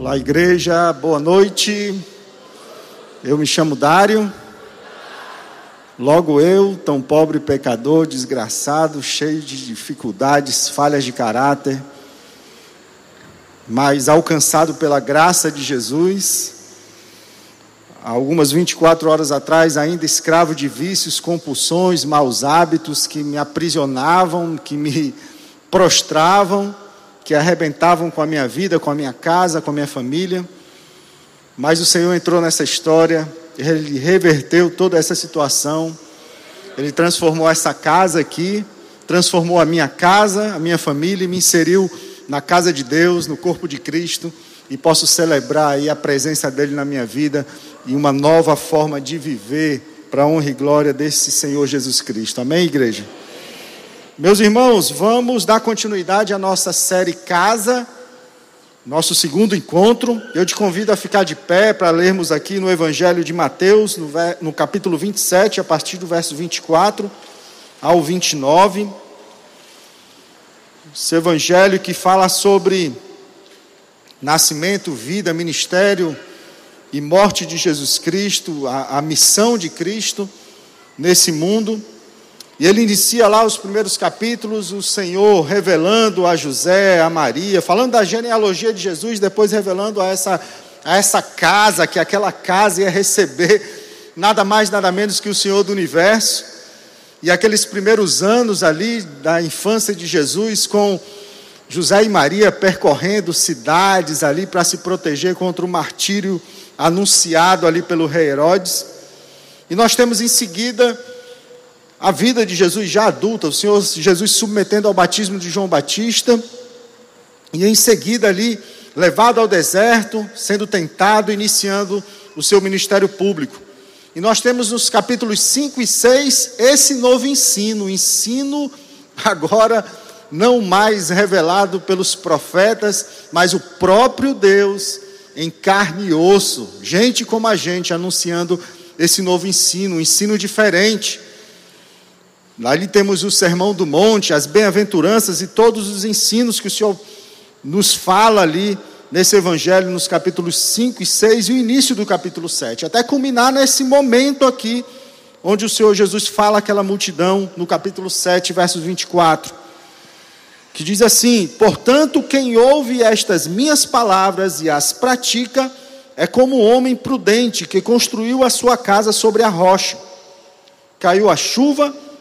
Olá, igreja, boa noite. Eu me chamo Dário. Logo eu, tão pobre pecador, desgraçado, cheio de dificuldades, falhas de caráter, mas alcançado pela graça de Jesus, algumas 24 horas atrás, ainda escravo de vícios, compulsões, maus hábitos que me aprisionavam, que me prostravam que arrebentavam com a minha vida, com a minha casa, com a minha família. Mas o Senhor entrou nessa história, ele reverteu toda essa situação, ele transformou essa casa aqui, transformou a minha casa, a minha família e me inseriu na casa de Deus, no corpo de Cristo, e posso celebrar aí a presença dele na minha vida e uma nova forma de viver para a honra e glória desse Senhor Jesus Cristo. Amém, igreja? Meus irmãos, vamos dar continuidade à nossa série Casa, nosso segundo encontro. Eu te convido a ficar de pé para lermos aqui no Evangelho de Mateus, no, no capítulo 27, a partir do verso 24 ao 29. Esse Evangelho que fala sobre nascimento, vida, ministério e morte de Jesus Cristo, a, a missão de Cristo nesse mundo. E ele inicia lá os primeiros capítulos, o Senhor revelando a José, a Maria, falando da genealogia de Jesus, depois revelando a essa, a essa casa, que aquela casa ia receber nada mais, nada menos que o Senhor do universo. E aqueles primeiros anos ali da infância de Jesus, com José e Maria percorrendo cidades ali para se proteger contra o martírio anunciado ali pelo rei Herodes. E nós temos em seguida a vida de Jesus já adulta, o Senhor Jesus submetendo ao batismo de João Batista, e em seguida ali, levado ao deserto, sendo tentado, iniciando o seu ministério público. E nós temos nos capítulos 5 e 6 esse novo ensino, ensino agora não mais revelado pelos profetas, mas o próprio Deus em carne e osso, gente como a gente, anunciando esse novo ensino, um ensino diferente Ali temos o Sermão do Monte, as bem-aventuranças e todos os ensinos que o Senhor nos fala ali nesse Evangelho, nos capítulos 5 e 6 e o início do capítulo 7, até culminar nesse momento aqui, onde o Senhor Jesus fala aquela multidão, no capítulo 7, versos 24, que diz assim: Portanto, quem ouve estas minhas palavras e as pratica, é como um homem prudente que construiu a sua casa sobre a rocha. Caiu a chuva,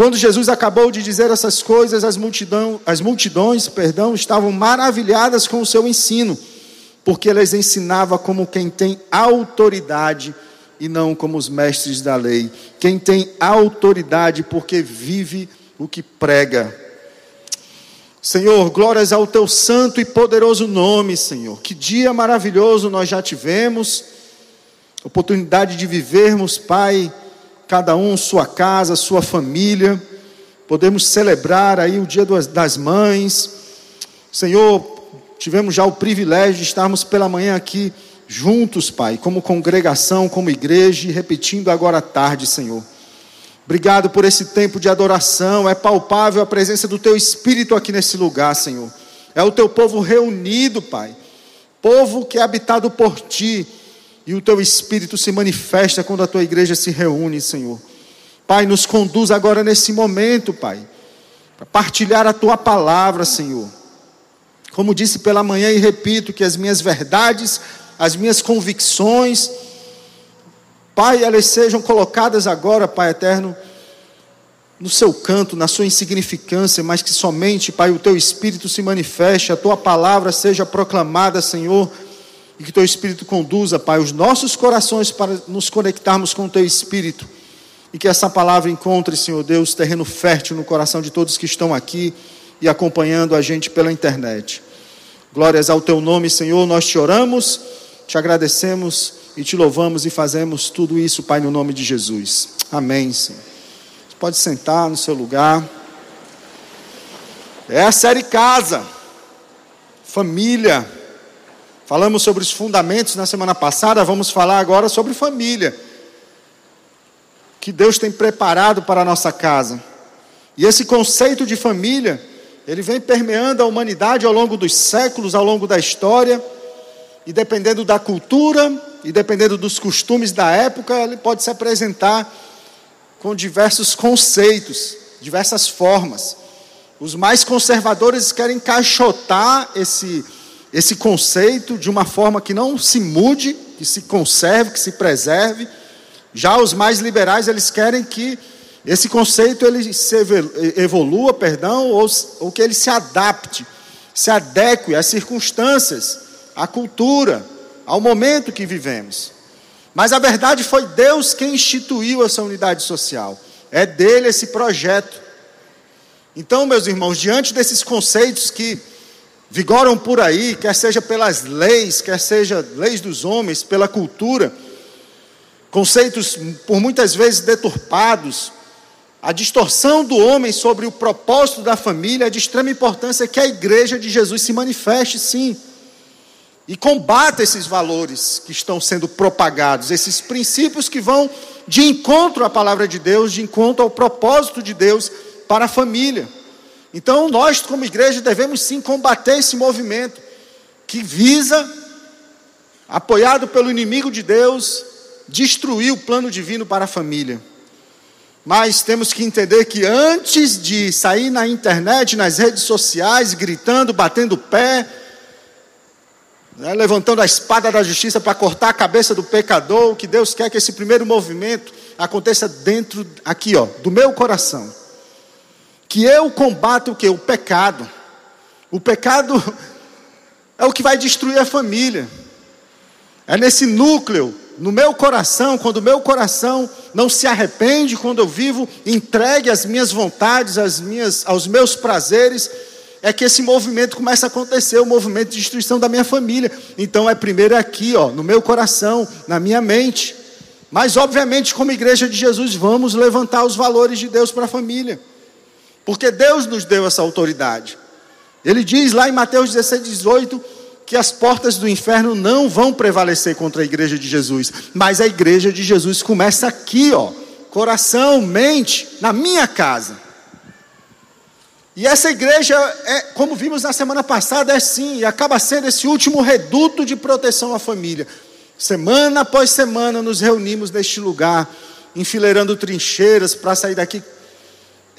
Quando Jesus acabou de dizer essas coisas, as, multidão, as multidões perdão, estavam maravilhadas com o seu ensino, porque ele as ensinava como quem tem autoridade e não como os mestres da lei. Quem tem autoridade porque vive o que prega. Senhor, glórias ao teu santo e poderoso nome, Senhor. Que dia maravilhoso nós já tivemos, oportunidade de vivermos, Pai cada um sua casa, sua família. Podemos celebrar aí o Dia das Mães. Senhor, tivemos já o privilégio de estarmos pela manhã aqui juntos, Pai, como congregação, como igreja, e repetindo agora à tarde, Senhor. Obrigado por esse tempo de adoração. É palpável a presença do Teu Espírito aqui nesse lugar, Senhor. É o Teu povo reunido, Pai. Povo que é habitado por Ti e o teu espírito se manifesta quando a tua igreja se reúne, Senhor. Pai, nos conduz agora nesse momento, Pai, para partilhar a tua palavra, Senhor. Como disse pela manhã e repito, que as minhas verdades, as minhas convicções, Pai, elas sejam colocadas agora, Pai eterno, no seu canto, na sua insignificância, mas que somente, Pai, o teu espírito se manifeste, a tua palavra seja proclamada, Senhor e que teu Espírito conduza, Pai, os nossos corações para nos conectarmos com o teu Espírito. E que essa palavra encontre, Senhor Deus, terreno fértil no coração de todos que estão aqui e acompanhando a gente pela internet. Glórias ao teu nome, Senhor, nós te oramos te agradecemos e te louvamos e fazemos tudo isso, Pai, no nome de Jesus. Amém, Senhor. Você pode sentar no seu lugar. É a série Casa, Família. Falamos sobre os fundamentos na semana passada, vamos falar agora sobre família. Que Deus tem preparado para a nossa casa. E esse conceito de família, ele vem permeando a humanidade ao longo dos séculos, ao longo da história, e dependendo da cultura e dependendo dos costumes da época, ele pode se apresentar com diversos conceitos, diversas formas. Os mais conservadores querem encaixotar esse, esse conceito de uma forma que não se mude, que se conserve, que se preserve. Já os mais liberais, eles querem que esse conceito ele se evolua, perdão, ou, ou que ele se adapte, se adeque às circunstâncias, à cultura, ao momento que vivemos. Mas a verdade foi Deus quem instituiu essa unidade social. É dele esse projeto. Então, meus irmãos, diante desses conceitos que vigoram por aí, quer seja pelas leis, quer seja leis dos homens, pela cultura, conceitos por muitas vezes deturpados, a distorção do homem sobre o propósito da família é de extrema importância que a igreja de Jesus se manifeste, sim, e combata esses valores que estão sendo propagados, esses princípios que vão de encontro à palavra de Deus, de encontro ao propósito de Deus para a família. Então, nós, como igreja, devemos sim combater esse movimento que visa, apoiado pelo inimigo de Deus, destruir o plano divino para a família. Mas temos que entender que antes de sair na internet, nas redes sociais, gritando, batendo pé, né, levantando a espada da justiça para cortar a cabeça do pecador, que Deus quer que esse primeiro movimento aconteça dentro, aqui, ó, do meu coração que eu combato o que? O pecado. O pecado é o que vai destruir a família. É nesse núcleo, no meu coração, quando o meu coração não se arrepende, quando eu vivo entregue às minhas vontades, às minhas, aos meus prazeres, é que esse movimento começa a acontecer, o movimento de destruição da minha família. Então é primeiro aqui, ó, no meu coração, na minha mente. Mas obviamente, como igreja de Jesus, vamos levantar os valores de Deus para a família. Porque Deus nos deu essa autoridade. Ele diz lá em Mateus 16, 18, que as portas do inferno não vão prevalecer contra a igreja de Jesus. Mas a igreja de Jesus começa aqui, ó. Coração, mente, na minha casa. E essa igreja, é, como vimos na semana passada, é sim, e acaba sendo esse último reduto de proteção à família. Semana após semana nos reunimos neste lugar, enfileirando trincheiras para sair daqui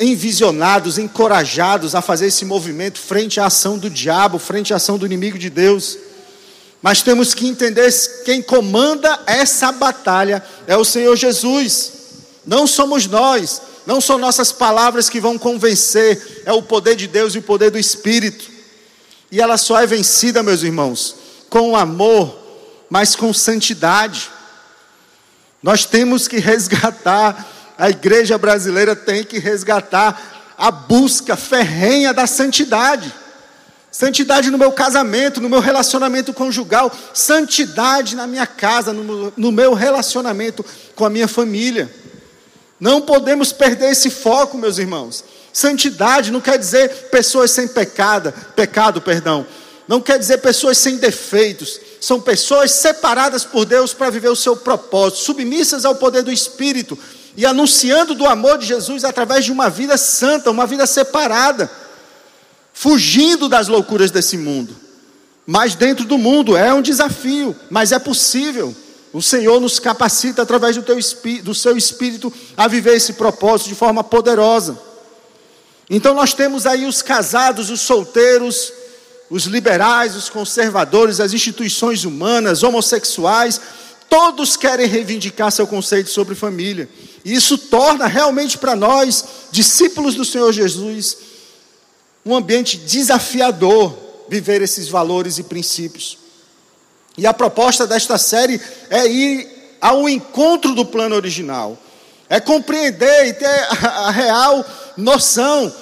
envisionados, encorajados a fazer esse movimento frente à ação do diabo, frente à ação do inimigo de Deus. Mas temos que entender quem comanda essa batalha é o Senhor Jesus. Não somos nós, não são nossas palavras que vão convencer, é o poder de Deus e o poder do Espírito. E ela só é vencida, meus irmãos, com amor, mas com santidade. Nós temos que resgatar a igreja brasileira tem que resgatar a busca ferrenha da santidade. Santidade no meu casamento, no meu relacionamento conjugal, santidade na minha casa, no, meu relacionamento com a minha família. Não podemos perder esse foco, meus irmãos. Santidade não quer dizer pessoas sem pecado, pecado, perdão. Não quer dizer pessoas sem defeitos. São pessoas separadas por Deus para viver o seu propósito, submissas ao poder do Espírito, e anunciando do amor de Jesus através de uma vida santa, uma vida separada, fugindo das loucuras desse mundo. Mas dentro do mundo é um desafio, mas é possível. O Senhor nos capacita através do, teu, do seu espírito a viver esse propósito de forma poderosa. Então nós temos aí os casados, os solteiros, os liberais, os conservadores, as instituições humanas, homossexuais, todos querem reivindicar seu conceito sobre família. E isso torna realmente para nós, discípulos do Senhor Jesus, um ambiente desafiador viver esses valores e princípios. E a proposta desta série é ir ao encontro do plano original, é compreender e ter a real noção.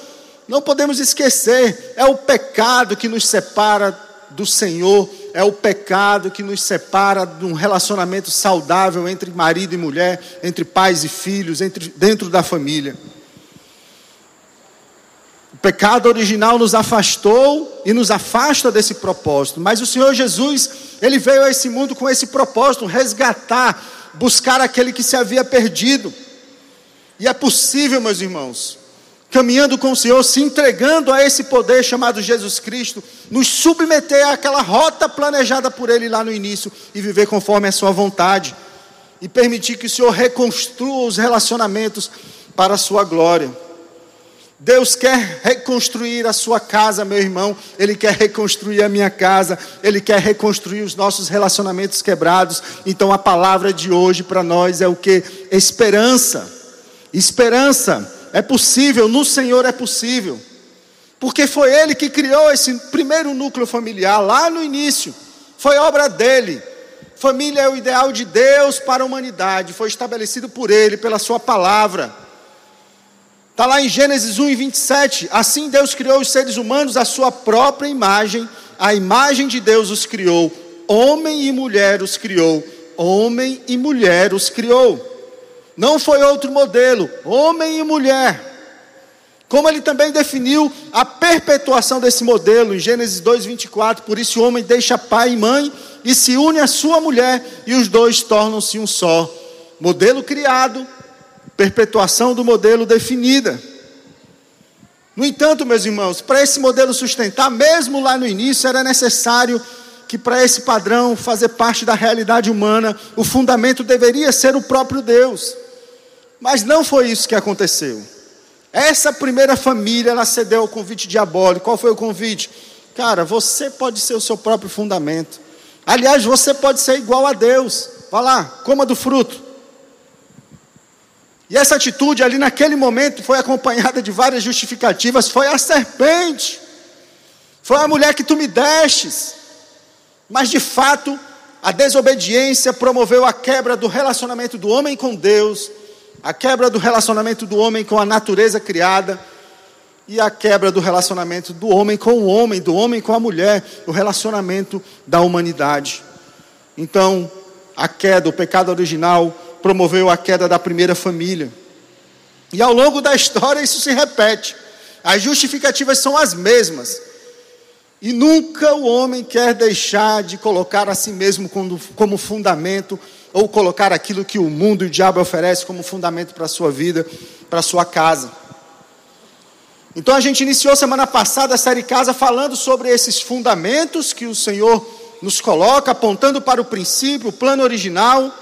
Não podemos esquecer, é o pecado que nos separa do Senhor é o pecado que nos separa de um relacionamento saudável entre marido e mulher, entre pais e filhos, entre, dentro da família. O pecado original nos afastou e nos afasta desse propósito, mas o Senhor Jesus, ele veio a esse mundo com esse propósito, resgatar, buscar aquele que se havia perdido. E é possível, meus irmãos, caminhando com o Senhor, se entregando a esse poder chamado Jesus Cristo, nos submeter àquela rota planejada por Ele lá no início e viver conforme a Sua vontade, e permitir que o Senhor reconstrua os relacionamentos para a Sua glória. Deus quer reconstruir a sua casa, meu irmão. Ele quer reconstruir a minha casa. Ele quer reconstruir os nossos relacionamentos quebrados. Então a palavra de hoje para nós é o que? Esperança. Esperança. É possível, no Senhor é possível. Porque foi Ele que criou esse primeiro núcleo familiar lá no início. Foi obra dele. Família é o ideal de Deus para a humanidade. Foi estabelecido por Ele, pela Sua palavra. Está lá em Gênesis 1 e 27. Assim Deus criou os seres humanos à sua própria imagem. A imagem de Deus os criou. Homem e mulher os criou. Homem e mulher os criou. Não foi outro modelo, homem e mulher. Como ele também definiu a perpetuação desse modelo em Gênesis 2:24, por isso o homem deixa pai e mãe e se une à sua mulher e os dois tornam-se um só. Modelo criado, perpetuação do modelo definida. No entanto, meus irmãos, para esse modelo sustentar, mesmo lá no início, era necessário que para esse padrão fazer parte da realidade humana, o fundamento deveria ser o próprio Deus. Mas não foi isso que aconteceu. Essa primeira família, ela cedeu ao convite diabólico. Qual foi o convite? Cara, você pode ser o seu próprio fundamento. Aliás, você pode ser igual a Deus. Vá lá, coma do fruto. E essa atitude ali naquele momento foi acompanhada de várias justificativas. Foi a serpente. Foi a mulher que tu me destes. Mas de fato, a desobediência promoveu a quebra do relacionamento do homem com Deus a quebra do relacionamento do homem com a natureza criada e a quebra do relacionamento do homem com o homem, do homem com a mulher, o relacionamento da humanidade. Então, a queda, o pecado original, promoveu a queda da primeira família. E ao longo da história isso se repete. As justificativas são as mesmas. E nunca o homem quer deixar de colocar a si mesmo como, fundamento ou colocar aquilo que o mundo e o diabo oferece como fundamento para a sua vida, para a sua casa. Então a gente iniciou semana passada a série Casa falando sobre esses fundamentos que o Senhor nos coloca, apontando para o princípio, o plano original.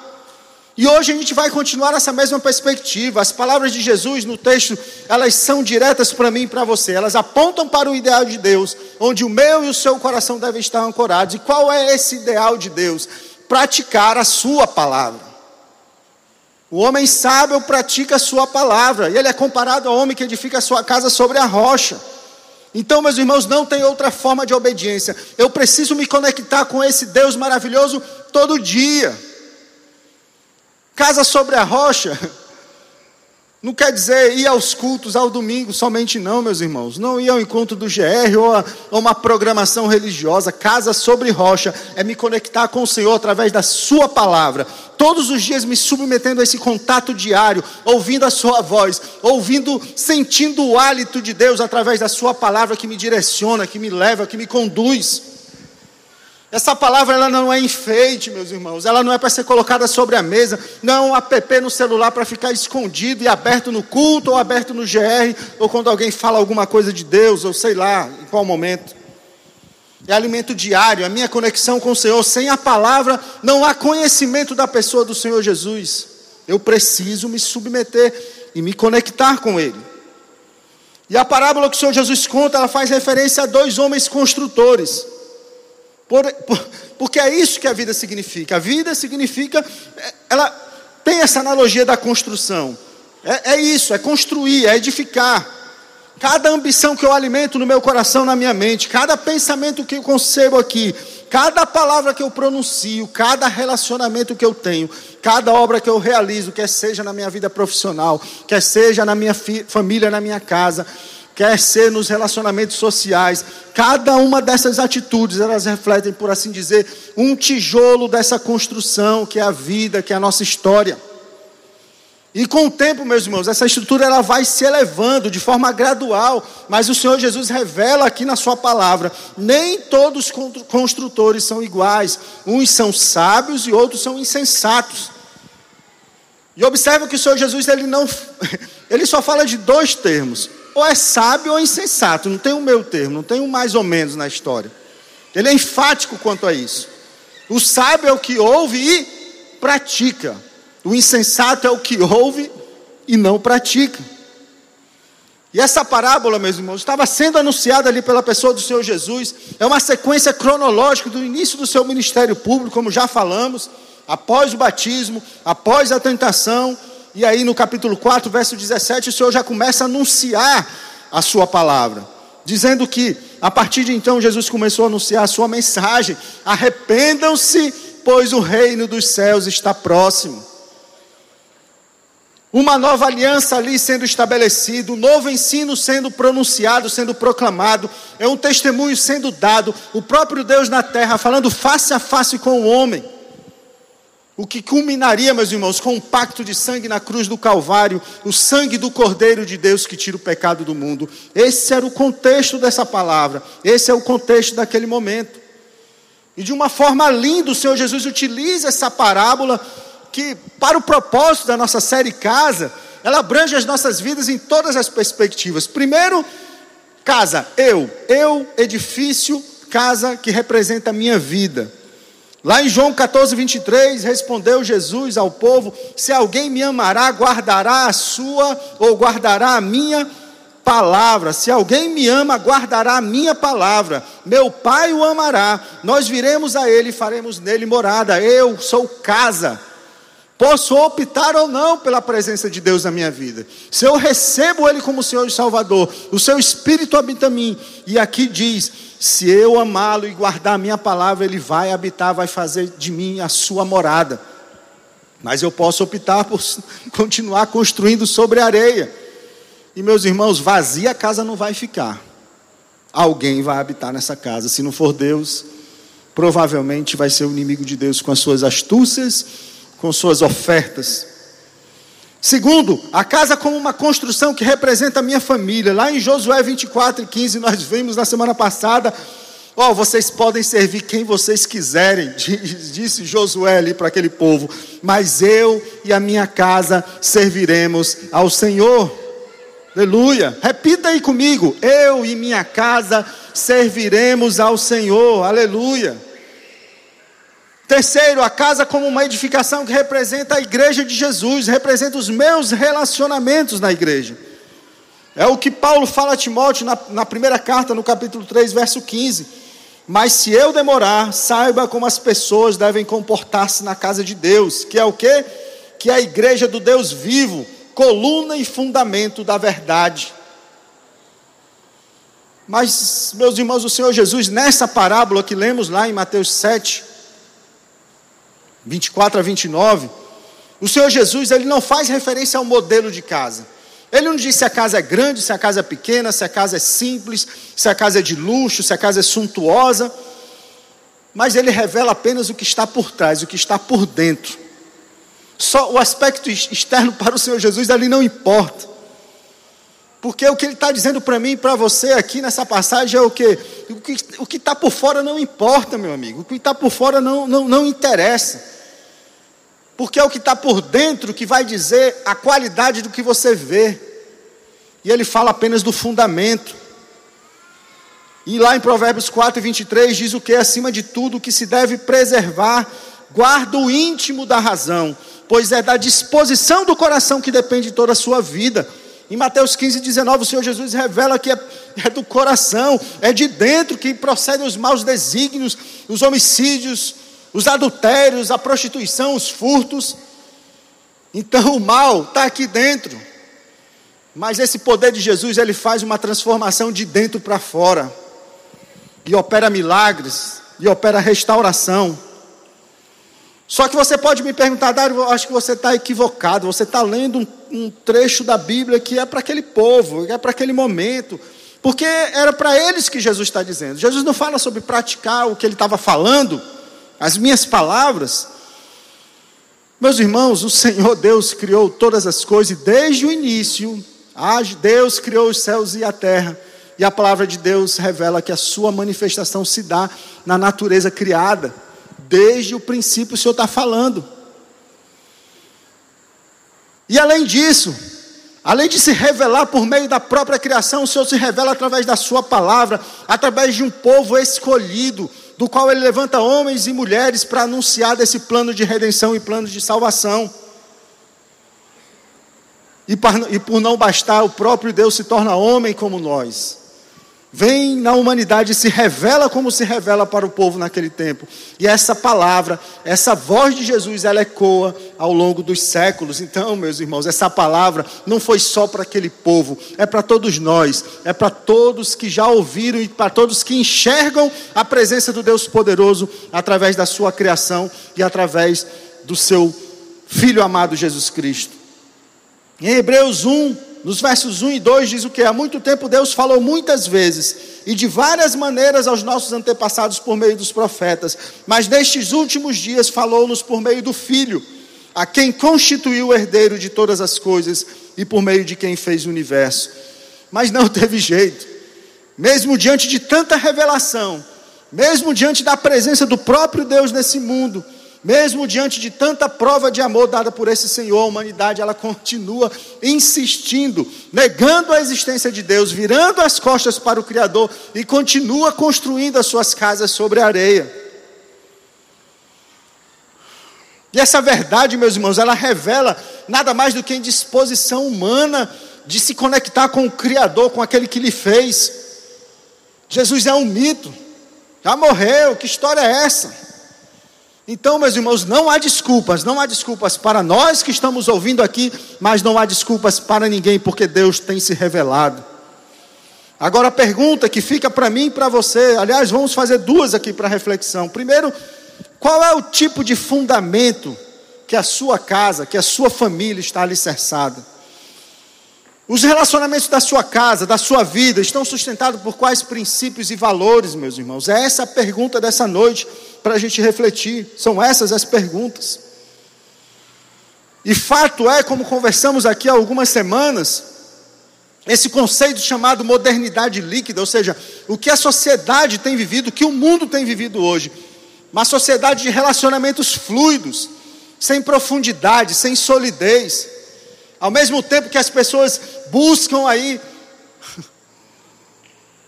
E hoje a gente vai continuar essa mesma perspectiva. As palavras de Jesus no texto, elas são diretas para mim e para você. Elas apontam para o ideal de Deus, onde o meu e o seu coração devem estar ancorados. E qual é esse ideal de Deus? Praticar a sua palavra. O homem sábio pratica a sua palavra, e ele é comparado ao homem que edifica a sua casa sobre a rocha. Então, meus irmãos, não tem outra forma de obediência. Eu preciso me conectar com esse Deus maravilhoso todo dia. Casa sobre a rocha não quer dizer ir aos cultos ao domingo somente, não, meus irmãos. Não ir ao encontro do GR ou a, uma programação religiosa. Casa sobre rocha é me conectar com o Senhor através da Sua palavra. Todos os dias me submetendo a esse contato diário, ouvindo a Sua voz, ouvindo, sentindo o hálito de Deus através da Sua palavra que me direciona, que me leva, que me conduz. Essa palavra ela não é enfeite, meus irmãos. Ela não é para ser colocada sobre a mesa. Não é um app no celular para ficar escondido e aberto no culto ou aberto no GR ou quando alguém fala alguma coisa de Deus ou sei lá, em qual momento. É alimento diário, a minha conexão com o Senhor. Sem a palavra não há conhecimento da pessoa do Senhor Jesus. Eu preciso me submeter e me conectar com Ele. E a parábola que o Senhor Jesus conta, ela faz referência a dois homens construtores. Por, por, porque é isso que a vida significa. A vida significa, é, ela tem essa analogia da construção. É, é isso, é construir, é edificar. Cada ambição que eu alimento no meu coração, na minha mente, cada pensamento que eu concebo aqui, cada palavra que eu pronuncio, cada relacionamento que eu tenho, cada obra que eu realizo, quer seja na minha vida profissional, quer seja na minha família, na minha casa, quer ser nos relacionamentos sociais. Cada uma dessas atitudes, elas refletem, por assim dizer, um tijolo dessa construção que é a vida, que é a nossa história. E com o tempo, meus irmãos, essa estrutura ela vai se elevando de forma gradual, mas o Senhor Jesus revela aqui na sua palavra, nem todos os construtores são iguais. Uns são sábios e outros são insensatos. E observa que o Senhor Jesus ele não ele só fala de dois termos, ou é sábio ou é insensato, não tem um meio termo, não tem um mais ou menos na história. Ele é enfático quanto a isso. O sábio é o que ouve e pratica. O insensato é o que ouve e não pratica. E essa parábola, meus irmãos, estava sendo anunciada ali pela pessoa do Senhor Jesus. É uma sequência cronológica do início do seu ministério público, como já falamos, após o batismo, após a tentação. E aí no capítulo 4, verso 17, o Senhor já começa a anunciar a sua palavra, dizendo que a partir de então Jesus começou a anunciar a sua mensagem: arrependam-se, pois o reino dos céus está próximo. Uma nova aliança ali sendo estabelecida, um novo ensino sendo pronunciado, sendo proclamado, é um testemunho sendo dado, o próprio Deus na terra falando face a face com o homem. O que culminaria, meus irmãos, com um pacto de sangue na cruz do Calvário, o sangue do Cordeiro de Deus que tira o pecado do mundo. Esse era o contexto dessa palavra, esse é o contexto daquele momento. E de uma forma linda, o Senhor Jesus utiliza essa parábola que, para o propósito da nossa série Casa, ela abrange as nossas vidas em todas as perspectivas. Primeiro, casa, eu, eu, edifício, casa que representa a minha vida. Lá em João 14, 23, respondeu Jesus ao povo: Se alguém me amará, guardará a sua ou guardará a minha palavra. Se alguém me ama, guardará a minha palavra. Meu Pai o amará. Nós viremos a ele e faremos nele morada. Eu sou casa. Posso optar ou não pela presença de Deus na minha vida. Se eu recebo Ele como Senhor e Salvador, o seu Espírito habita em mim. E aqui diz: se eu amá-lo e guardar a minha palavra, Ele vai habitar, vai fazer de mim a sua morada. Mas eu posso optar por continuar construindo sobre areia. E meus irmãos, vazia a casa não vai ficar. Alguém vai habitar nessa casa. Se não for Deus, provavelmente vai ser o inimigo de Deus com as suas astúcias com suas ofertas. Segundo, a casa como uma construção que representa a minha família. Lá em Josué 24 e 15, nós vimos na semana passada, ó, oh, vocês podem servir quem vocês quiserem, disse Josué ali para aquele povo, mas eu e a minha casa serviremos ao Senhor. Aleluia. Repita aí comigo, eu e minha casa serviremos ao Senhor. Aleluia. Terceiro, a casa como uma edificação que representa a igreja de Jesus, representa os meus relacionamentos na igreja. É o que Paulo fala a Timóteo na, na primeira carta, no capítulo 3, verso 15. Mas se eu demorar, saiba como as pessoas devem comportar-se na casa de Deus, que é o que? Que é a igreja do Deus vivo, coluna e fundamento da verdade. Mas, meus irmãos, o Senhor Jesus, nessa parábola que lemos lá em Mateus 7, 24 a 29, o Senhor Jesus ele não faz referência ao modelo de casa. Ele não diz se a casa é grande, se a casa é pequena, se a casa é simples, se a casa é de luxo, se a casa é suntuosa. Mas ele revela apenas o que está por trás, o que está por dentro. Só o aspecto externo para o Senhor Jesus ali não importa. Porque o que ele está dizendo para mim e para você aqui nessa passagem é o que? O que está por fora não importa, meu amigo. O que está por fora não, não, não interessa porque é o que está por dentro que vai dizer a qualidade do que você vê. E ele fala apenas do fundamento. E lá em Provérbios 4, 23 diz o que? Acima de tudo, que se deve preservar, guarda o íntimo da razão, pois é da disposição do coração que depende toda a sua vida. Em Mateus 15, 19, o Senhor Jesus revela que é, é do coração, é de dentro que procedem os maus desígnios, os homicídios, os adultérios, a prostituição, os furtos. Então o mal está aqui dentro. Mas esse poder de Jesus, ele faz uma transformação de dentro para fora. E opera milagres, e opera restauração. Só que você pode me perguntar, Dário, eu acho que você está equivocado. Você está lendo um, um trecho da Bíblia que é para aquele povo, que é para aquele momento Porque era para eles que Jesus está dizendo. Jesus não fala sobre praticar o que ele estava falando, as minhas palavras. Meus irmãos, o Senhor Deus criou todas as coisas desde o início, Deus criou os céus e a terra. E a palavra de Deus revela que a sua manifestação se dá na natureza criada. Desde o princípio o Senhor está falando. E além disso, além de se revelar por meio da própria criação, o Senhor se revela através da Sua palavra, através de um povo escolhido, do qual Ele levanta homens e mulheres para anunciar desse plano de redenção e plano de salvação. E, por não bastar, o próprio Deus se torna homem como nós vem na humanidade e se revela como se revela para o povo naquele tempo. E essa palavra, essa voz de Jesus, ela ecoa ao longo dos séculos. Então, meus irmãos, essa palavra não foi só para aquele povo, é para todos nós, é para todos que já ouviram e para todos que enxergam a presença do Deus poderoso através da sua criação e através do seu filho amado Jesus Cristo. Em Hebreus 1, nos versos 1 e 2 diz o que? Há muito tempo Deus falou muitas vezes e de várias maneiras aos nossos antepassados por meio dos profetas, mas nestes últimos dias falou-nos por meio do Filho, a quem constituiu o herdeiro de todas as coisas e por meio de quem fez o universo. Mas não teve jeito, mesmo diante de tanta revelação, mesmo diante da presença do próprio Deus nesse mundo, mesmo diante de tanta prova de amor dada por esse Senhor, a humanidade ela continua insistindo, negando a existência de Deus, virando as costas para o Criador e continua construindo as suas casas sobre a areia. E essa verdade, meus irmãos, ela revela nada mais do que a indisposição humana de se conectar com o Criador, com aquele que lhe fez. Jesus é um mito, já morreu, que história é essa? Então, meus irmãos, não há desculpas, não há desculpas para nós que estamos ouvindo aqui, mas não há desculpas para ninguém, porque Deus tem se revelado. Agora a pergunta que fica para mim e para você, aliás, vamos fazer duas aqui para reflexão. Primeiro, qual é o tipo de fundamento que a sua casa, que a sua família está alicerçada? Os relacionamentos da sua casa, da sua vida, estão sustentados por quais princípios e valores, meus irmãos? É essa a pergunta dessa noite para a gente refletir. São essas as perguntas. E fato é, como conversamos aqui há algumas semanas, esse conceito chamado modernidade líquida, ou seja, o que a sociedade tem vivido, o que o mundo tem vivido hoje, uma sociedade de relacionamentos fluidos, sem profundidade, sem solidez, ao mesmo tempo que as pessoas buscam aí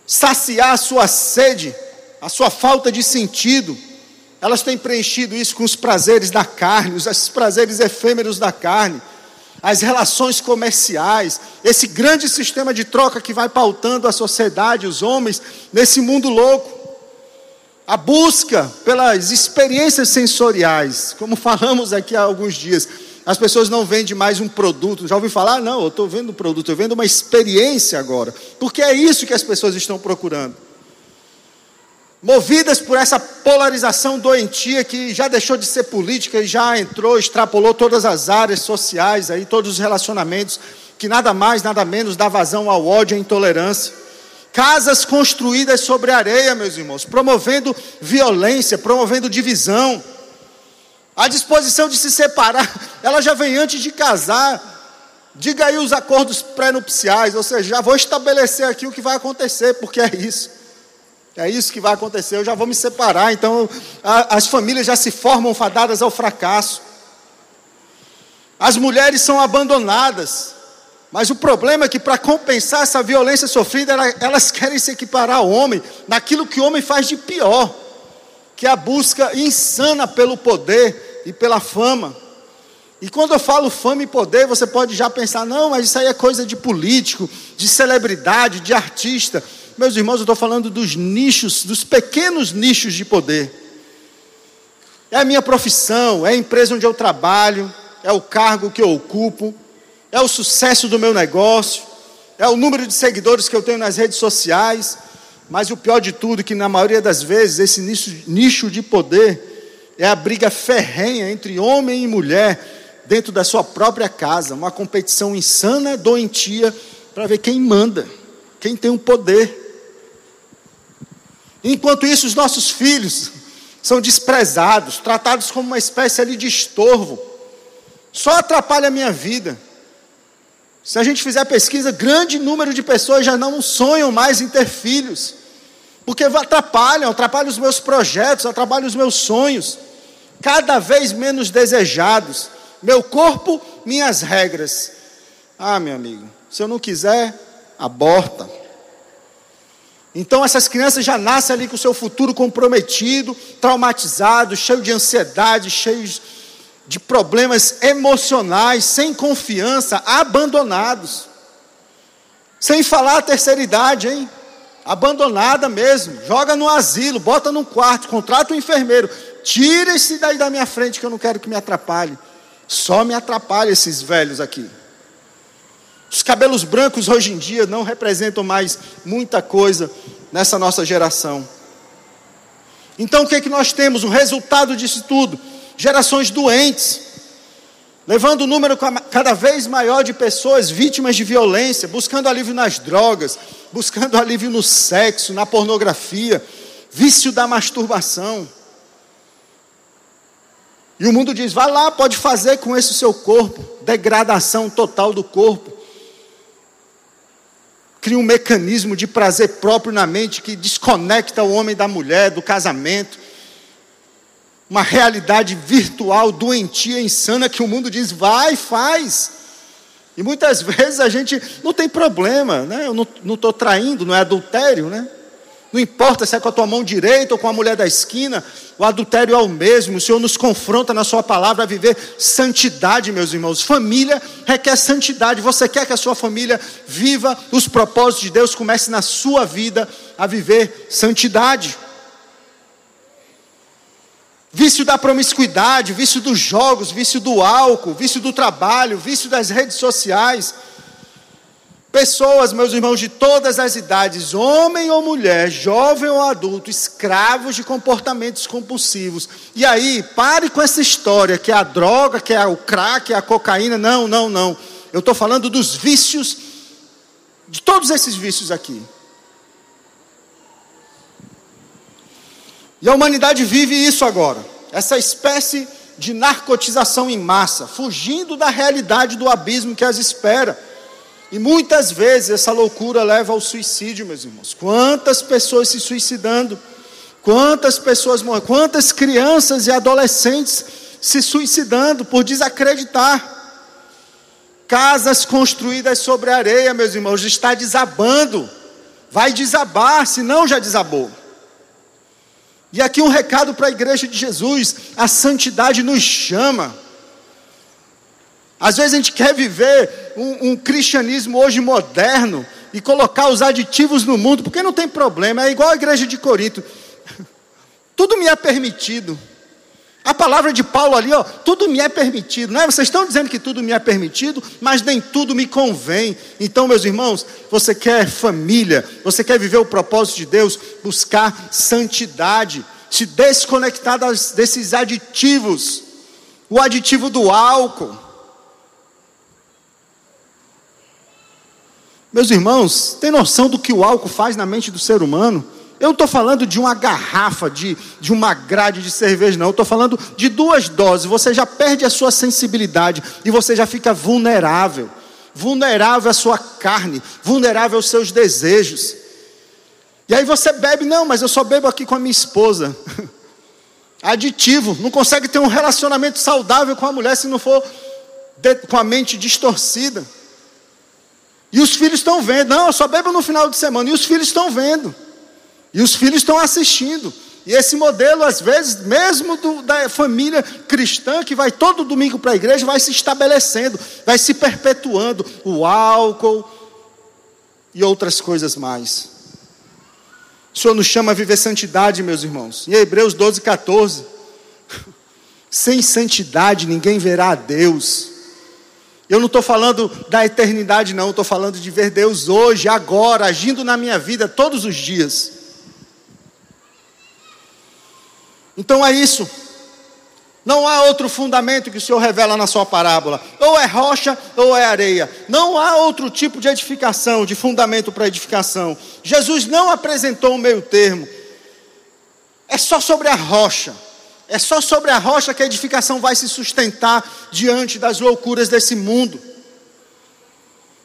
saciar a sua sede, a sua falta de sentido, elas têm preenchido isso com os prazeres da carne, os prazeres efêmeros da carne, as relações comerciais, esse grande sistema de troca que vai pautando a sociedade, os homens, nesse mundo louco. A busca pelas experiências sensoriais, como falamos aqui há alguns dias. As pessoas não vendem mais um produto. Já ouviu falar? Não, eu estou vendo um produto, eu vendo uma experiência agora. Porque é isso que as pessoas estão procurando movidas por essa polarização doentia que já deixou de ser política e já entrou, extrapolou todas as áreas sociais, aí, todos os relacionamentos, que nada mais, nada menos dá vazão ao ódio e à intolerância. Casas construídas sobre areia, meus irmãos, promovendo violência, promovendo divisão. A disposição de se separar, ela já vem antes de casar. Diga aí os acordos pré-nupciais, ou seja, já vou estabelecer aqui o que vai acontecer, porque é isso. É isso que vai acontecer. Eu já vou me separar. Então, a, as famílias já se formam fadadas ao fracasso. As mulheres são abandonadas. Mas o problema é que, para compensar essa violência sofrida, elas querem se equiparar ao homem naquilo que o homem faz de pior, que é a busca insana pelo poder e pela fama. E quando eu falo fama e poder, você pode já pensar: não, mas isso aí é coisa de político, de celebridade, de artista. Meus irmãos, eu estou falando dos nichos, dos pequenos nichos de poder. É a minha profissão, é a empresa onde eu trabalho, é o cargo que eu ocupo, é o sucesso do meu negócio, é o número de seguidores que eu tenho nas redes sociais. Mas o pior de tudo é que, na maioria das vezes, esse nicho, nicho de poder é a briga ferrenha entre homem e mulher dentro da sua própria casa, uma competição insana, doentia, para ver quem manda. quem tem o um poder. Enquanto isso, os nossos filhos são desprezados, tratados como uma espécie de estorvo. Só atrapalha a minha vida. Se a gente fizer pesquisa, grande número de pessoas já não sonham mais em ter filhos, porque atrapalham, atrapalham os meus projetos, atrapalham os meus sonhos, cada vez menos desejados. Meu corpo, minhas regras. Ah, meu amigo, se eu não quiser, aborta. Então essas crianças já nascem ali com o seu futuro comprometido, traumatizado, cheio de ansiedade, cheios de problemas emocionais, sem confiança, abandonados. Sem falar a terceira idade, hein? Abandonada mesmo. Joga no asilo, bota num quarto, contrata um enfermeiro. Tira esse daí da minha frente que eu não quero que me atrapalhe. Só me atrapalha esses velhos aqui. Os cabelos brancos hoje em dia não representam mais muita coisa nessa nossa geração. Então o que é que nós temos? O resultado disso tudo gerações doentes, levando um número cada vez maior de pessoas vítimas de violência, buscando alívio nas drogas, buscando alívio no sexo, na pornografia, vício da masturbação. E o mundo diz: vá lá, pode fazer com esse seu corpo, degradação total do corpo. Cria um mecanismo de prazer próprio na mente que desconecta o homem da mulher, do casamento uma realidade virtual, doentia, insana, que o mundo diz, vai, faz. E muitas vezes a gente não tem problema, né? Eu não estou traindo, não é adultério, né? Não importa se é com a tua mão direita ou com a mulher da esquina, o adultério é o mesmo. O Senhor nos confronta na Sua palavra a viver santidade, meus irmãos. Família requer santidade. Você quer que a sua família viva os propósitos de Deus, comece na sua vida a viver santidade. Vício da promiscuidade, vício dos jogos, vício do álcool, vício do trabalho, vício das redes sociais. Pessoas, meus irmãos, de todas as idades, homem ou mulher, jovem ou adulto, escravos de comportamentos compulsivos. E aí, pare com essa história que é a droga, que é o crack, que é a cocaína. Não, não, não. Eu estou falando dos vícios, de todos esses vícios aqui. E a humanidade vive isso agora, essa espécie de narcotização em massa, fugindo da realidade do abismo que as espera. E muitas vezes essa loucura leva ao suicídio, meus irmãos. Quantas pessoas se suicidando, quantas pessoas morrendo, quantas crianças e adolescentes se suicidando por desacreditar. Casas construídas sobre areia, meus irmãos, está desabando. Vai desabar, se não já desabou. E aqui um recado para a igreja de Jesus: a santidade nos chama. Às vezes a gente quer viver um, um, cristianismo hoje moderno e colocar os aditivos no mundo, porque não tem problema, é igual a igreja de Corinto. Tudo me é permitido. A palavra de Paulo ali, ó, tudo me é permitido. Não é? Vocês estão dizendo que tudo me é permitido, mas nem tudo me convém. Então, meus irmãos, você quer família, você quer viver o propósito de Deus, buscar santidade, se desconectar das, desses aditivos. O aditivo do álcool. Meus irmãos, tem noção do que o álcool faz na mente do ser humano? Eu não estou falando de uma garrafa, de, de uma grade de cerveja, não. Eu estou falando de duas doses. Você já perde a sua sensibilidade e você já fica vulnerável. Vulnerável à sua carne, vulnerável aos seus desejos. E aí você bebe, não, mas eu só bebo aqui com a minha esposa. Aditivo, não consegue ter um relacionamento saudável com a mulher se não for de, com a mente distorcida. E os filhos estão vendo, não, eu só bebo no final de semana. E os filhos estão vendo. E os filhos estão assistindo. E esse modelo, às vezes, mesmo do, da família cristã, que vai todo domingo para a igreja, vai se estabelecendo, vai se perpetuando. O álcool e outras coisas mais. O Senhor nos chama a viver santidade, meus irmãos. Em Hebreus 12, 14. Sem santidade ninguém verá a Deus. Eu não estou falando da eternidade, não. Estou falando de ver Deus hoje, agora, agindo na minha vida todos os dias. Então é isso. Não há outro fundamento que o Senhor revela na sua parábola. Ou é rocha ou é areia. Não há outro tipo de edificação, de fundamento para edificação. Jesus não apresentou um meio termo. É só sobre a rocha. É só sobre a rocha que a edificação vai se sustentar diante das loucuras desse mundo.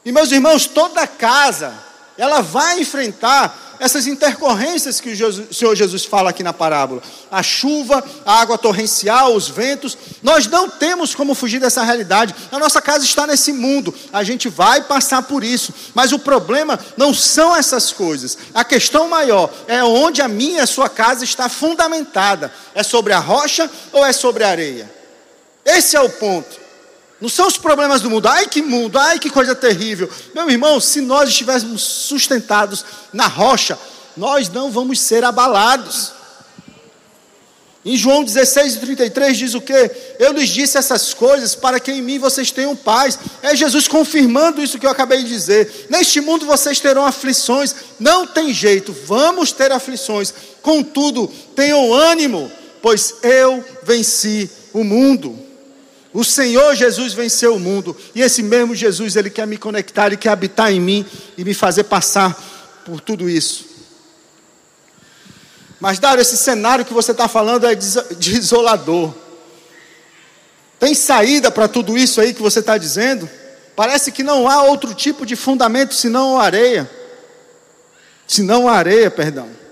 E meus irmãos, toda casa, ela vai enfrentar essas intercorrências que o Senhor Jesus fala aqui na parábola. A chuva, a água torrencial, os ventos. Nós não temos como fugir dessa realidade. A nossa casa está nesse mundo. A gente vai passar por isso. Mas o problema não são essas coisas. A questão maior é onde a minha e a sua casa está fundamentada. É sobre a rocha ou é sobre a areia? Esse é o ponto. Não são os problemas do mundo. Ai que mundo, ai que coisa terrível. Meu irmão, se nós estivéssemos sustentados na rocha, nós não vamos ser abalados. Em João 16, 33 diz o que? Eu lhes disse essas coisas para que em mim vocês tenham paz. É Jesus confirmando isso que eu acabei de dizer. Neste mundo vocês terão aflições. Não tem jeito, vamos ter aflições. Contudo, tenham ânimo, pois eu venci o mundo. O Senhor Jesus venceu o mundo, e esse mesmo Jesus, ele quer me conectar, ele quer habitar em mim e me fazer passar por tudo isso. Mas, Dário, esse cenário que você está falando é desolador. Tem saída para tudo isso aí que você está dizendo? Parece que não há outro tipo de fundamento senão a areia. Senão a areia, perdão.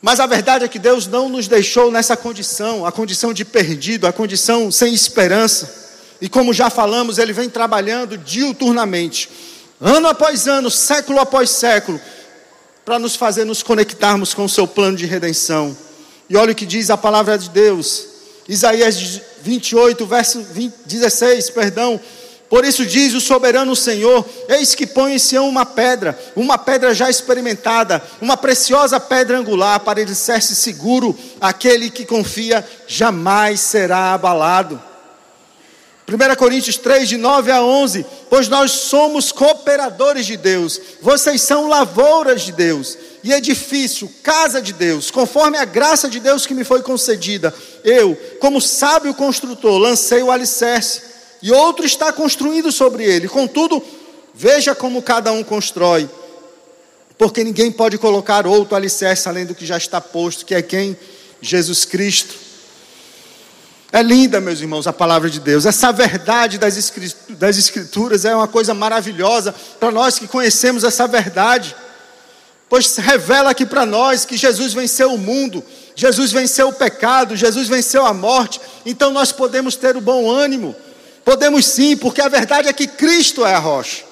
Mas a verdade é que Deus não nos deixou nessa condição, a condição de perdido, a condição sem esperança. E como já falamos, Ele vem trabalhando diuturnamente, ano após ano, século após século, para nos fazer nos conectarmos com o seu plano de redenção. E olha o que diz a palavra de Deus, Isaías 28, verso 20, 16, perdão. Por isso diz o soberano Senhor: Eis que põe em Sião uma pedra, uma pedra já experimentada, uma preciosa pedra angular, para ele ser-se seguro, aquele que confia jamais será abalado. 1 Coríntios 3, de 9 a 11: Pois nós somos cooperadores de Deus, vocês são lavouras de Deus, e edifício, casa de Deus, conforme a graça de Deus que me foi concedida. Eu, como sábio construtor, lancei o alicerce e outro está construindo sobre ele. Contudo, veja como cada um constrói, porque ninguém pode colocar outro alicerce além do que já está posto, que é quem? Jesus Cristo. É linda, meus irmãos, a palavra de Deus. Essa verdade das Escrituras é uma coisa maravilhosa para nós que conhecemos essa verdade, pois revela aqui para nós que Jesus venceu o mundo, Jesus venceu o pecado, Jesus venceu a morte, então nós podemos ter o bom ânimo Podemos sim, porque a verdade é que Cristo é a rocha.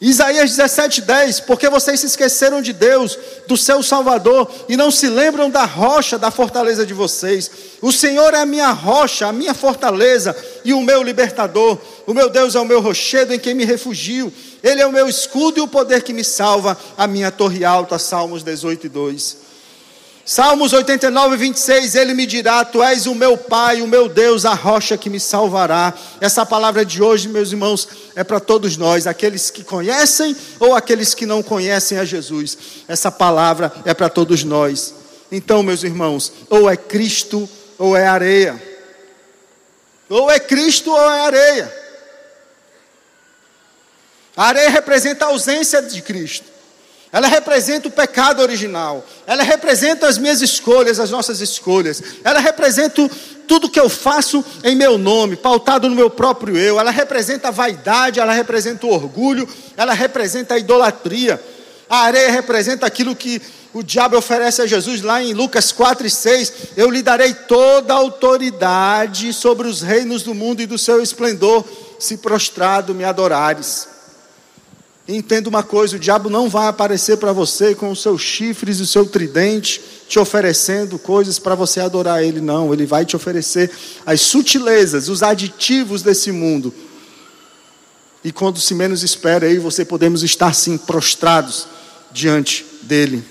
Isaías 17:10, porque vocês se esqueceram de Deus, do seu Salvador, e não se lembram da rocha da fortaleza de vocês. O Senhor é a minha rocha, a minha fortaleza e o meu libertador. O meu Deus é o meu rochedo em quem me refugio. Ele é o meu escudo e o poder que me salva, a minha torre alta. Salmos 18, 2. Salmos 89, 26, ele me dirá: Tu és o meu Pai, o meu Deus, a rocha que me salvará. Essa palavra de hoje, meus irmãos, é para todos nós, aqueles que conhecem ou aqueles que não conhecem a Jesus. Essa palavra é para todos nós. Então, meus irmãos, ou é Cristo ou é areia. Ou é Cristo ou é areia. A areia representa a ausência de Cristo ela representa o pecado original, ela representa as minhas escolhas, as nossas escolhas, ela representa tudo que eu faço em meu nome, pautado no meu próprio eu, ela representa a vaidade, ela representa o orgulho, ela representa a idolatria. A areia representa aquilo que o diabo oferece a Jesus lá em Lucas 4 e 6. Eu lhe darei toda a autoridade sobre os reinos do mundo e do seu esplendor, se prostrado me adorares. Entenda uma coisa: o diabo não vai aparecer para você com os seus chifres e o seu tridente, te oferecendo coisas para você adorar ele, não. Ele vai te oferecer as sutilezas, os aditivos desse mundo. E quando se menos espera, aí você podemos estar sim prostrados diante dele.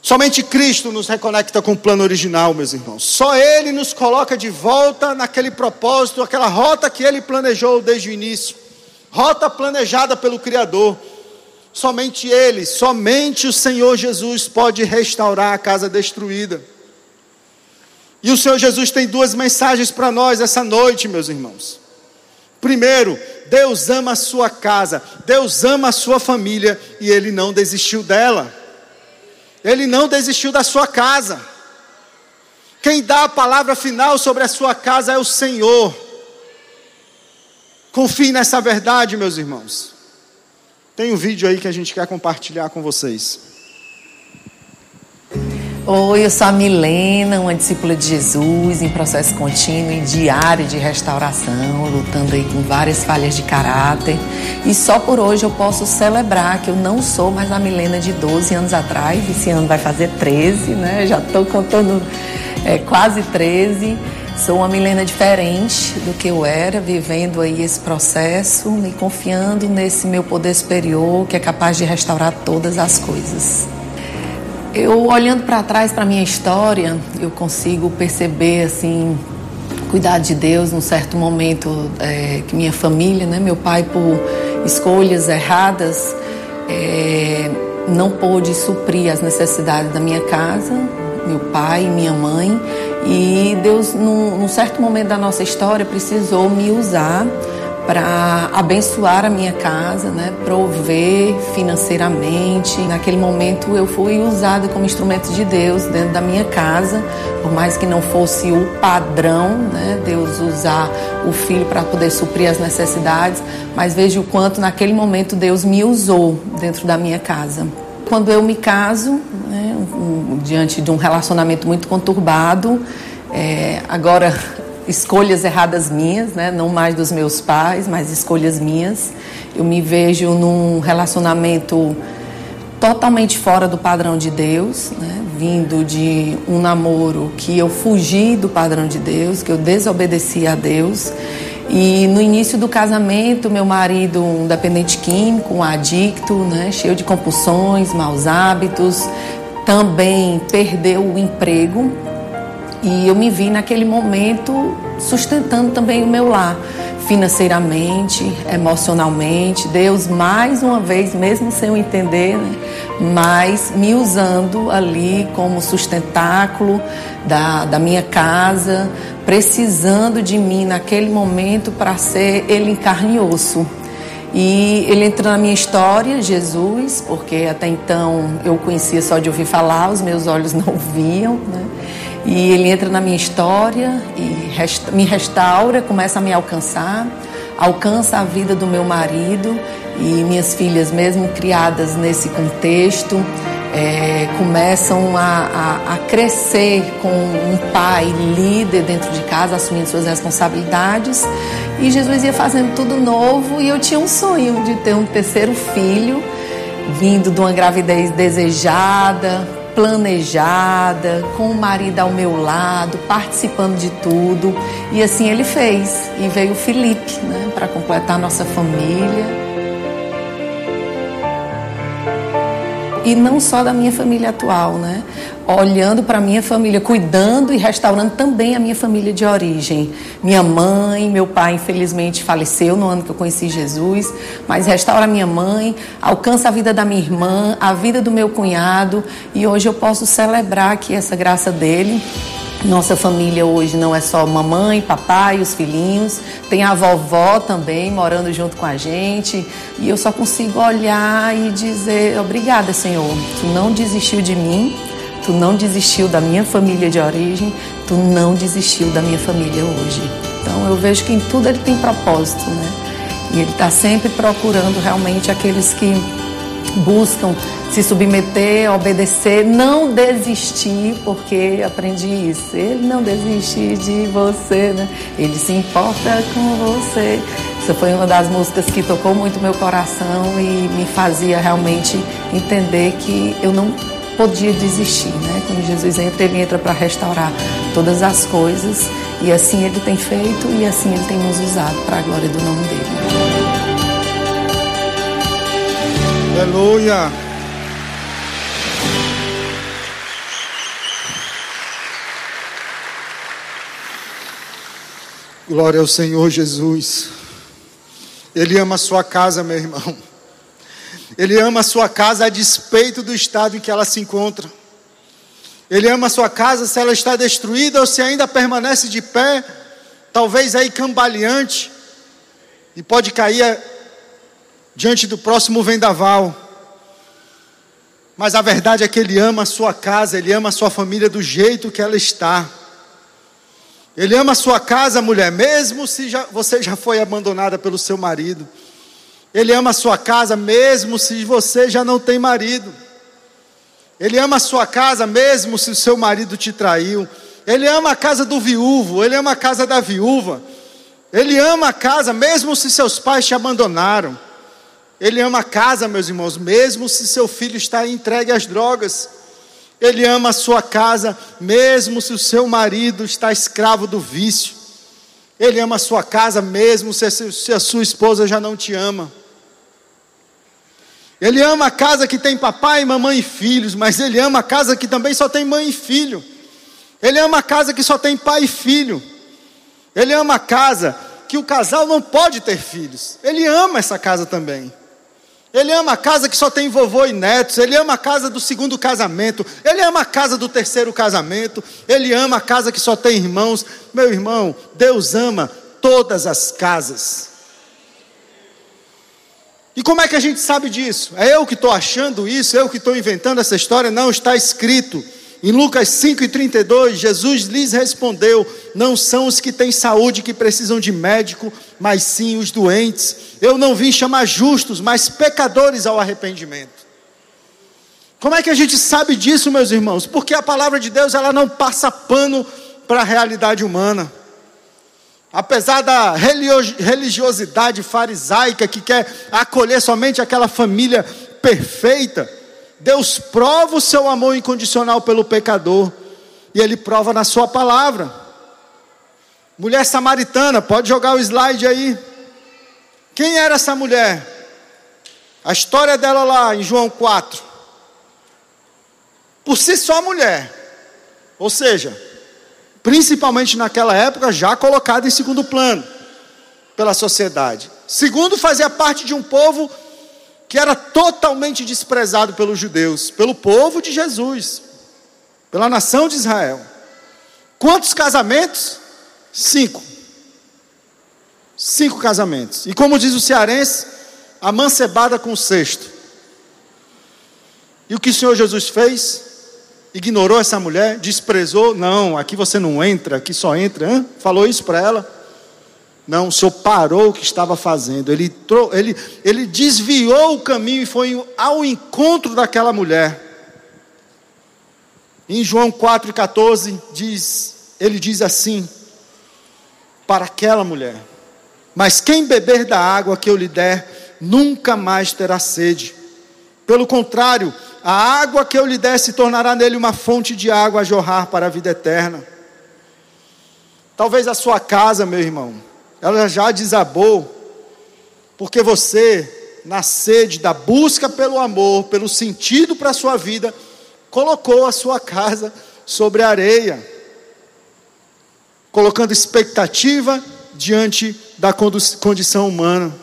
Somente Cristo nos reconecta com o plano original, meus irmãos. Só Ele nos coloca de volta naquele propósito, aquela rota que Ele planejou desde o início rota planejada pelo Criador. Somente Ele, somente o Senhor Jesus pode restaurar a casa destruída. E o Senhor Jesus tem duas mensagens para nós essa noite, meus irmãos. Primeiro, Deus ama a sua casa, Deus ama a sua família e Ele não desistiu dela. Ele não desistiu da sua casa. Quem dá a palavra final sobre a sua casa é o Senhor. Confie nessa verdade, meus irmãos. Tem um vídeo aí que a gente quer compartilhar com vocês. Oi, eu sou a Milena, uma discípula de Jesus em processo contínuo e diário de restauração, lutando aí com várias falhas de caráter. E só por hoje eu posso celebrar que eu não sou mais a Milena de 12 anos atrás, esse ano vai fazer 13, né? Já estou contando é, quase 13. Sou uma Milena diferente do que eu era, vivendo aí esse processo e confiando nesse meu poder superior que é capaz de restaurar todas as coisas. Eu olhando para trás para minha história, eu consigo perceber assim cuidado de Deus num certo momento é, que minha família, né, meu pai por escolhas erradas é, não pôde suprir as necessidades da minha casa, meu pai, minha mãe. E Deus num, num certo momento da nossa história precisou me usar para abençoar a minha casa, né, prover financeiramente. Naquele momento eu fui usada como instrumento de Deus dentro da minha casa, por mais que não fosse o padrão, né, Deus usar o filho para poder suprir as necessidades, mas vejo o quanto naquele momento Deus me usou dentro da minha casa. Quando eu me caso, né, diante de um relacionamento muito conturbado, é, agora escolhas erradas minhas, né? não mais dos meus pais, mas escolhas minhas. Eu me vejo num relacionamento totalmente fora do padrão de Deus, né? vindo de um namoro que eu fugi do padrão de Deus, que eu desobedeci a Deus. E no início do casamento, meu marido, um dependente químico, um adicto, né? cheio de compulsões, maus hábitos, também perdeu o emprego e eu me vi naquele momento sustentando também o meu lar, financeiramente, emocionalmente. Deus, mais uma vez, mesmo sem eu entender, né, mas me usando ali como sustentáculo da, da minha casa, precisando de mim naquele momento para ser Ele em carne e osso. E ele entrou na minha história, Jesus, porque até então eu conhecia só de ouvir falar, os meus olhos não viam, né? E ele entra na minha história e resta, me restaura, começa a me alcançar, alcança a vida do meu marido e minhas filhas, mesmo criadas nesse contexto, é, começam a, a, a, crescer com um pai líder dentro de casa, assumindo suas responsabilidades. E Jesus ia fazendo tudo novo e eu tinha um sonho de ter um terceiro filho, vindo de uma gravidez desejada, planejada, com o marido ao meu lado, participando de tudo. E assim ele fez. E veio o Felipe, né, para completar nossa família. E não só da minha família atual, né? olhando para minha família, cuidando e restaurando também a minha família de origem. Minha mãe, meu pai, infelizmente, faleceu no ano que eu conheci Jesus, mas restaura minha mãe, alcança a vida da minha irmã, a vida do meu cunhado, e hoje eu posso celebrar aqui essa graça dele. Nossa família hoje não é só mamãe, papai, os filhinhos, tem a vovó também morando junto com a gente. E eu só consigo olhar e dizer: Obrigada, Senhor. Tu não desistiu de mim, Tu não desistiu da minha família de origem, tu não desistiu da minha família hoje. Então eu vejo que em tudo ele tem propósito, né? E ele está sempre procurando realmente aqueles que buscam se submeter, obedecer, não desistir, porque aprendi isso. Ele não desiste de você, né? Ele se importa com você. Essa foi uma das músicas que tocou muito meu coração e me fazia realmente entender que eu não podia desistir, né? Quando Jesus entra, ele entra para restaurar todas as coisas e assim ele tem feito e assim ele tem nos usado para a glória do nome dele. Aleluia. Glória ao Senhor Jesus. Ele ama a sua casa, meu irmão. Ele ama a sua casa a despeito do estado em que ela se encontra. Ele ama a sua casa se ela está destruída ou se ainda permanece de pé, talvez aí cambaleante, e pode cair diante do próximo vendaval. Mas a verdade é que Ele ama a sua casa, Ele ama a sua família do jeito que ela está. Ele ama a sua casa, mulher, mesmo se já, você já foi abandonada pelo seu marido. Ele ama a sua casa, mesmo se você já não tem marido. Ele ama a sua casa, mesmo se o seu marido te traiu. Ele ama a casa do viúvo, ele ama a casa da viúva. Ele ama a casa, mesmo se seus pais te abandonaram. Ele ama a casa, meus irmãos, mesmo se seu filho está entregue às drogas. Ele ama a sua casa, mesmo se o seu marido está escravo do vício. Ele ama a sua casa, mesmo se a sua esposa já não te ama. Ele ama a casa que tem papai, mamãe e filhos, mas ele ama a casa que também só tem mãe e filho. Ele ama a casa que só tem pai e filho. Ele ama a casa que o casal não pode ter filhos. Ele ama essa casa também. Ele ama a casa que só tem vovô e netos. Ele ama a casa do segundo casamento. Ele ama a casa do terceiro casamento. Ele ama a casa que só tem irmãos. Meu irmão, Deus ama todas as casas. E como é que a gente sabe disso? É eu que estou achando isso, é eu que estou inventando essa história? Não, está escrito. Em Lucas 5,32, Jesus lhes respondeu: Não são os que têm saúde que precisam de médico, mas sim os doentes. Eu não vim chamar justos, mas pecadores ao arrependimento. Como é que a gente sabe disso, meus irmãos? Porque a palavra de Deus ela não passa pano para a realidade humana. Apesar da religiosidade farisaica que quer acolher somente aquela família perfeita, Deus prova o seu amor incondicional pelo pecador, e Ele prova na Sua palavra. Mulher samaritana, pode jogar o slide aí. Quem era essa mulher? A história dela lá em João 4. Por si só mulher. Ou seja, principalmente naquela época, já colocada em segundo plano pela sociedade. Segundo, fazia parte de um povo que era totalmente desprezado pelos judeus, pelo povo de Jesus, pela nação de Israel. Quantos casamentos? Cinco. Cinco casamentos. E como diz o cearense, amancebada com o sexto. E o que o Senhor Jesus fez? ignorou essa mulher, desprezou, não, aqui você não entra, aqui só entra, hein? falou isso para ela. Não, o Senhor parou o que estava fazendo, ele, ele, ele desviou o caminho e foi ao encontro daquela mulher. Em João 4,14 diz, ele diz assim, para aquela mulher, mas quem beber da água que eu lhe der, nunca mais terá sede. Pelo contrário, a água que eu lhe der se tornará nele uma fonte de água a jorrar para a vida eterna. Talvez a sua casa, meu irmão, ela já desabou, porque você, na sede da busca pelo amor, pelo sentido para a sua vida, colocou a sua casa sobre a areia, colocando expectativa diante da condição humana.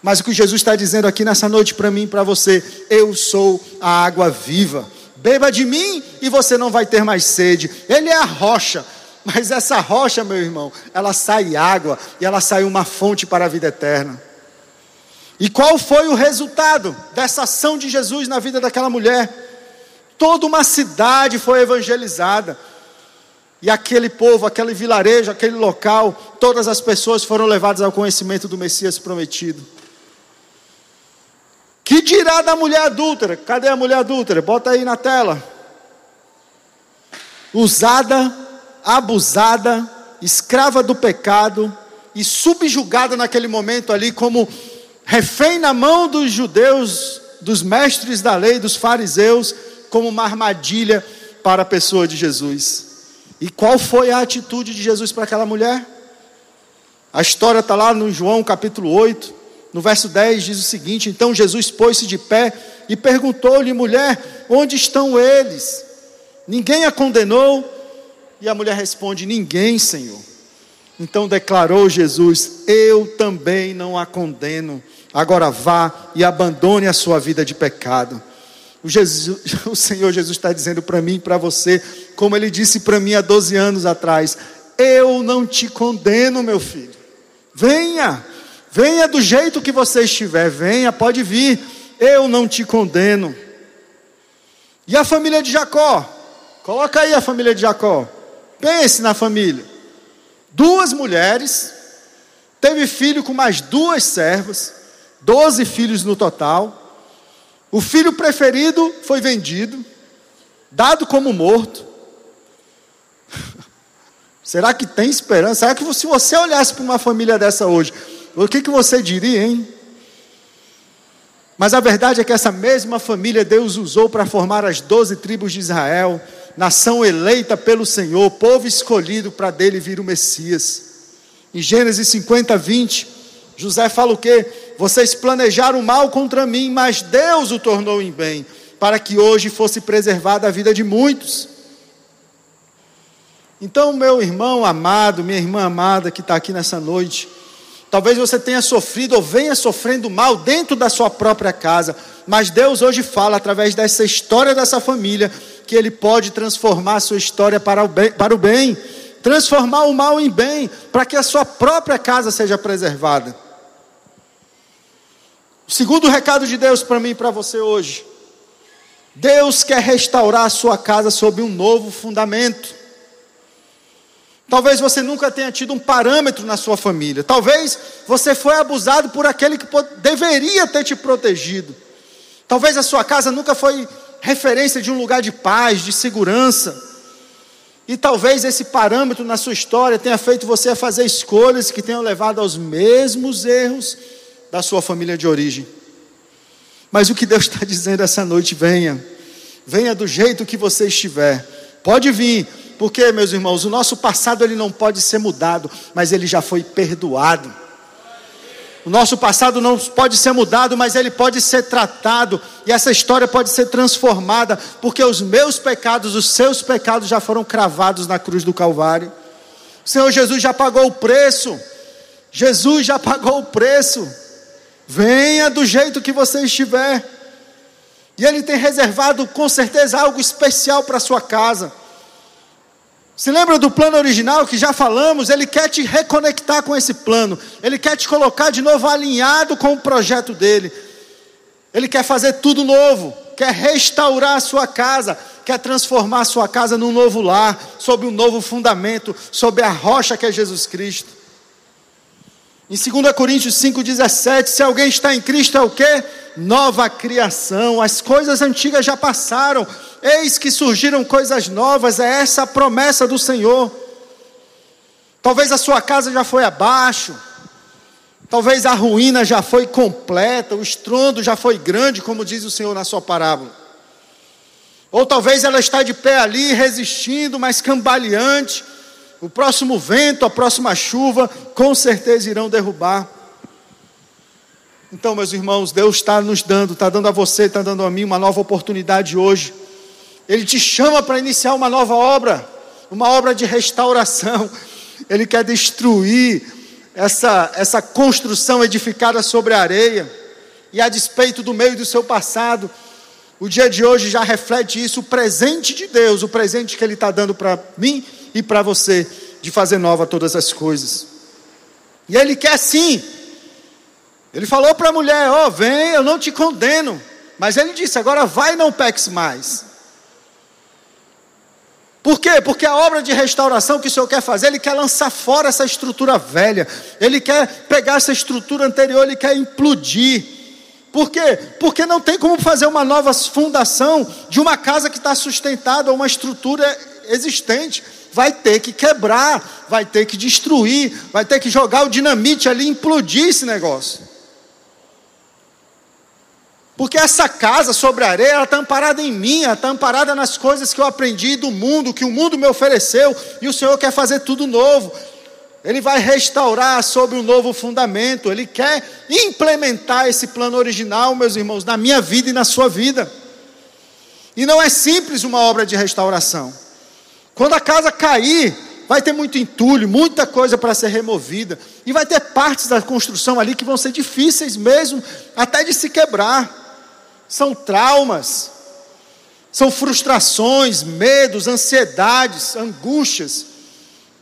Mas o que Jesus está dizendo aqui nessa noite para mim e para você: eu sou a água viva. Beba de mim e você não vai ter mais sede. Ele é a rocha. Mas essa rocha, meu irmão, ela sai água e ela sai uma fonte para a vida eterna. E qual foi o resultado dessa ação de Jesus na vida daquela mulher? Toda uma cidade foi evangelizada. E aquele povo, aquele vilarejo, aquele local, todas as pessoas foram levadas ao conhecimento do Messias prometido. Que dirá da mulher adúltera? Cadê a mulher adúltera? Bota aí na tela. Usada, abusada, escrava do pecado e subjugada naquele momento ali como refém na mão dos judeus, dos mestres da lei, dos fariseus, como uma armadilha para a pessoa de Jesus. E qual foi a atitude de Jesus para aquela mulher? A história está lá no João capítulo 8. No verso 10 diz o seguinte: Então Jesus pôs-se de pé e perguntou-lhe, mulher, onde estão eles? Ninguém a condenou? E a mulher responde: Ninguém, Senhor. Então declarou Jesus: Eu também não a condeno. Agora vá e abandone a sua vida de pecado. O, Jesus, o Senhor Jesus está dizendo para mim e para você, como Ele disse para mim há 12 anos atrás: Eu não te condeno, meu filho. Venha, venha do jeito que você estiver, venha, pode vir. Eu não te condeno. E a família de Jacó? Coloca aí a família de Jacó. Pense na família. Duas mulheres, teve filho com mais duas servas, doze filhos no total. O filho preferido foi vendido, dado como morto. Será que tem esperança? Será que se você olhasse para uma família dessa hoje, o que, que você diria, hein? Mas a verdade é que essa mesma família Deus usou para formar as doze tribos de Israel, nação eleita pelo Senhor, povo escolhido para dele vir o Messias. Em Gênesis 50, 20, José fala o quê? Vocês planejaram mal contra mim, mas Deus o tornou em bem, para que hoje fosse preservada a vida de muitos. Então, meu irmão amado, minha irmã amada que está aqui nessa noite, talvez você tenha sofrido ou venha sofrendo mal dentro da sua própria casa, mas Deus hoje fala, através dessa história dessa família, que Ele pode transformar a sua história para o bem, para o bem transformar o mal em bem, para que a sua própria casa seja preservada. O segundo recado de Deus para mim e para você hoje. Deus quer restaurar a sua casa sob um novo fundamento. Talvez você nunca tenha tido um parâmetro na sua família. Talvez você foi abusado por aquele que deveria ter te protegido. Talvez a sua casa nunca foi referência de um lugar de paz, de segurança. E talvez esse parâmetro na sua história tenha feito você fazer escolhas que tenham levado aos mesmos erros da sua família de origem. Mas o que Deus está dizendo essa noite, venha, venha do jeito que você estiver, pode vir, porque, meus irmãos, o nosso passado ele não pode ser mudado, mas ele já foi perdoado. O nosso passado não pode ser mudado, mas ele pode ser tratado, e essa história pode ser transformada, porque os meus pecados, os seus pecados já foram cravados na cruz do Calvário. O Senhor Jesus já pagou o preço. Jesus já pagou o preço. Venha do jeito que você estiver. E Ele tem reservado com certeza algo especial para a sua casa. Se lembra do plano original que já falamos? Ele quer te reconectar com esse plano. Ele quer te colocar de novo alinhado com o projeto dele. Ele quer fazer tudo novo. Quer restaurar a sua casa. Quer transformar a sua casa num novo lar. Sob um novo fundamento. Sob a rocha que é Jesus Cristo. Em 2 Coríntios 5,17, se alguém está em Cristo, é o que? Nova criação, as coisas antigas já passaram, eis que surgiram coisas novas, é essa a promessa do Senhor. Talvez a sua casa já foi abaixo, talvez a ruína já foi completa, o estrondo já foi grande, como diz o Senhor na sua parábola. Ou talvez ela está de pé ali, resistindo, mas cambaleante, o próximo vento, a próxima chuva, com certeza irão derrubar. Então, meus irmãos, Deus está nos dando, está dando a você, está dando a mim uma nova oportunidade hoje. Ele te chama para iniciar uma nova obra, uma obra de restauração. Ele quer destruir essa, essa construção edificada sobre a areia, e a despeito do meio do seu passado. O dia de hoje já reflete isso, o presente de Deus, o presente que Ele está dando para mim e para você de fazer nova todas as coisas. E ele quer sim. Ele falou para a mulher: Ó, oh, vem, eu não te condeno. Mas ele disse: agora vai não peques mais. Por quê? Porque a obra de restauração que o Senhor quer fazer, Ele quer lançar fora essa estrutura velha, Ele quer pegar essa estrutura anterior, Ele quer implodir. Por quê? Porque não tem como fazer uma nova fundação de uma casa que está sustentada, uma estrutura existente vai ter que quebrar, vai ter que destruir, vai ter que jogar o dinamite ali, implodir esse negócio. Porque essa casa sobre a areia, ela está amparada em mim, ela está amparada nas coisas que eu aprendi do mundo, que o mundo me ofereceu, e o Senhor quer fazer tudo novo. Ele vai restaurar sobre um novo fundamento, Ele quer implementar esse plano original, meus irmãos, na minha vida e na sua vida. E não é simples uma obra de restauração. Quando a casa cair, vai ter muito entulho, muita coisa para ser removida. E vai ter partes da construção ali que vão ser difíceis mesmo, até de se quebrar. São traumas, São frustrações, medos, ansiedades, angústias,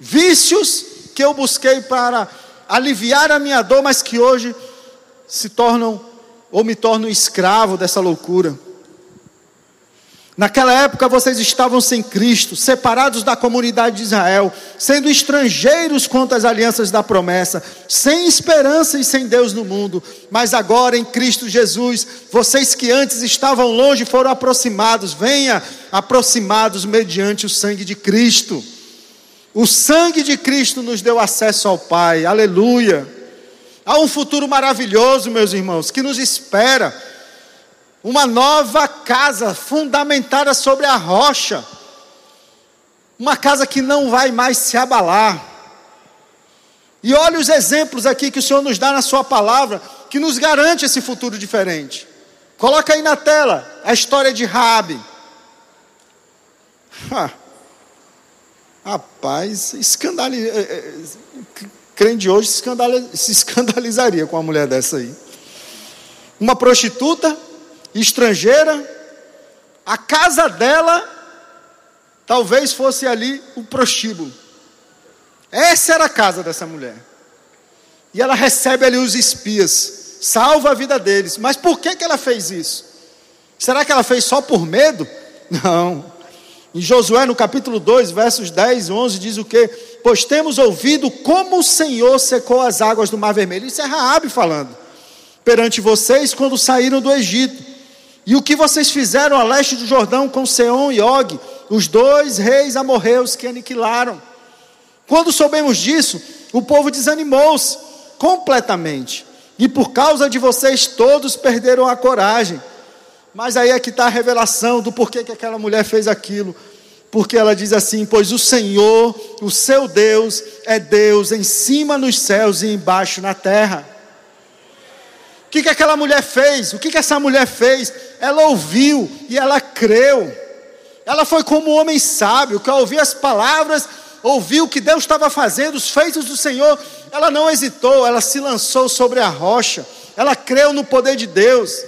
vícios que eu busquei para aliviar a minha dor, mas que hoje se tornam ou me tornam escravo dessa loucura. Naquela época vocês estavam sem Cristo, separados da comunidade de Israel, sendo estrangeiros quanto às alianças da promessa, sem esperança e sem Deus no mundo. Mas agora em Cristo Jesus, vocês que antes estavam longe foram aproximados, venha aproximados mediante o sangue de Cristo. O sangue de Cristo nos deu acesso ao Pai, aleluia. Há um futuro maravilhoso, meus irmãos, que nos espera uma nova casa fundamentada sobre a rocha, uma casa que não vai mais se abalar. E olha os exemplos aqui que o Senhor nos dá na Sua palavra, que nos garante esse futuro diferente. Coloca aí na tela a história de Rabi. Rapaz, escandaliza, é, é, crente de hoje se escandalizaria com uma mulher dessa aí. Uma prostituta estrangeira, a casa dela talvez fosse ali o prostíbulo. Essa era a casa dessa mulher. E ela recebe ali os espias, salva a vida deles. Mas por que, que ela fez isso? Será que ela fez só por medo? Não. Em Josué, no capítulo 2, versos 10 e 11, diz o que? Pois temos ouvido como o Senhor secou as águas do Mar Vermelho. Isso é Raabe falando. Perante vocês quando saíram do Egito e o que vocês fizeram a leste do Jordão com Seom e Og, os dois reis amorreus que aniquilaram. Quando soubemos disso, o povo desanimou-se completamente. E por causa de vocês todos perderam a coragem. Mas aí é que está a revelação do porquê que aquela mulher fez aquilo. Porque ela diz assim: Pois o Senhor, o seu Deus, é Deus em cima nos céus e embaixo na terra. O que, que aquela mulher fez? O que, que essa mulher fez? Ela ouviu e ela creu. Ela foi como um homem sábio, que ao ouvir as palavras, ouviu o que Deus estava fazendo, os feitos do Senhor. Ela não hesitou, ela se lançou sobre a rocha. Ela creu no poder de Deus.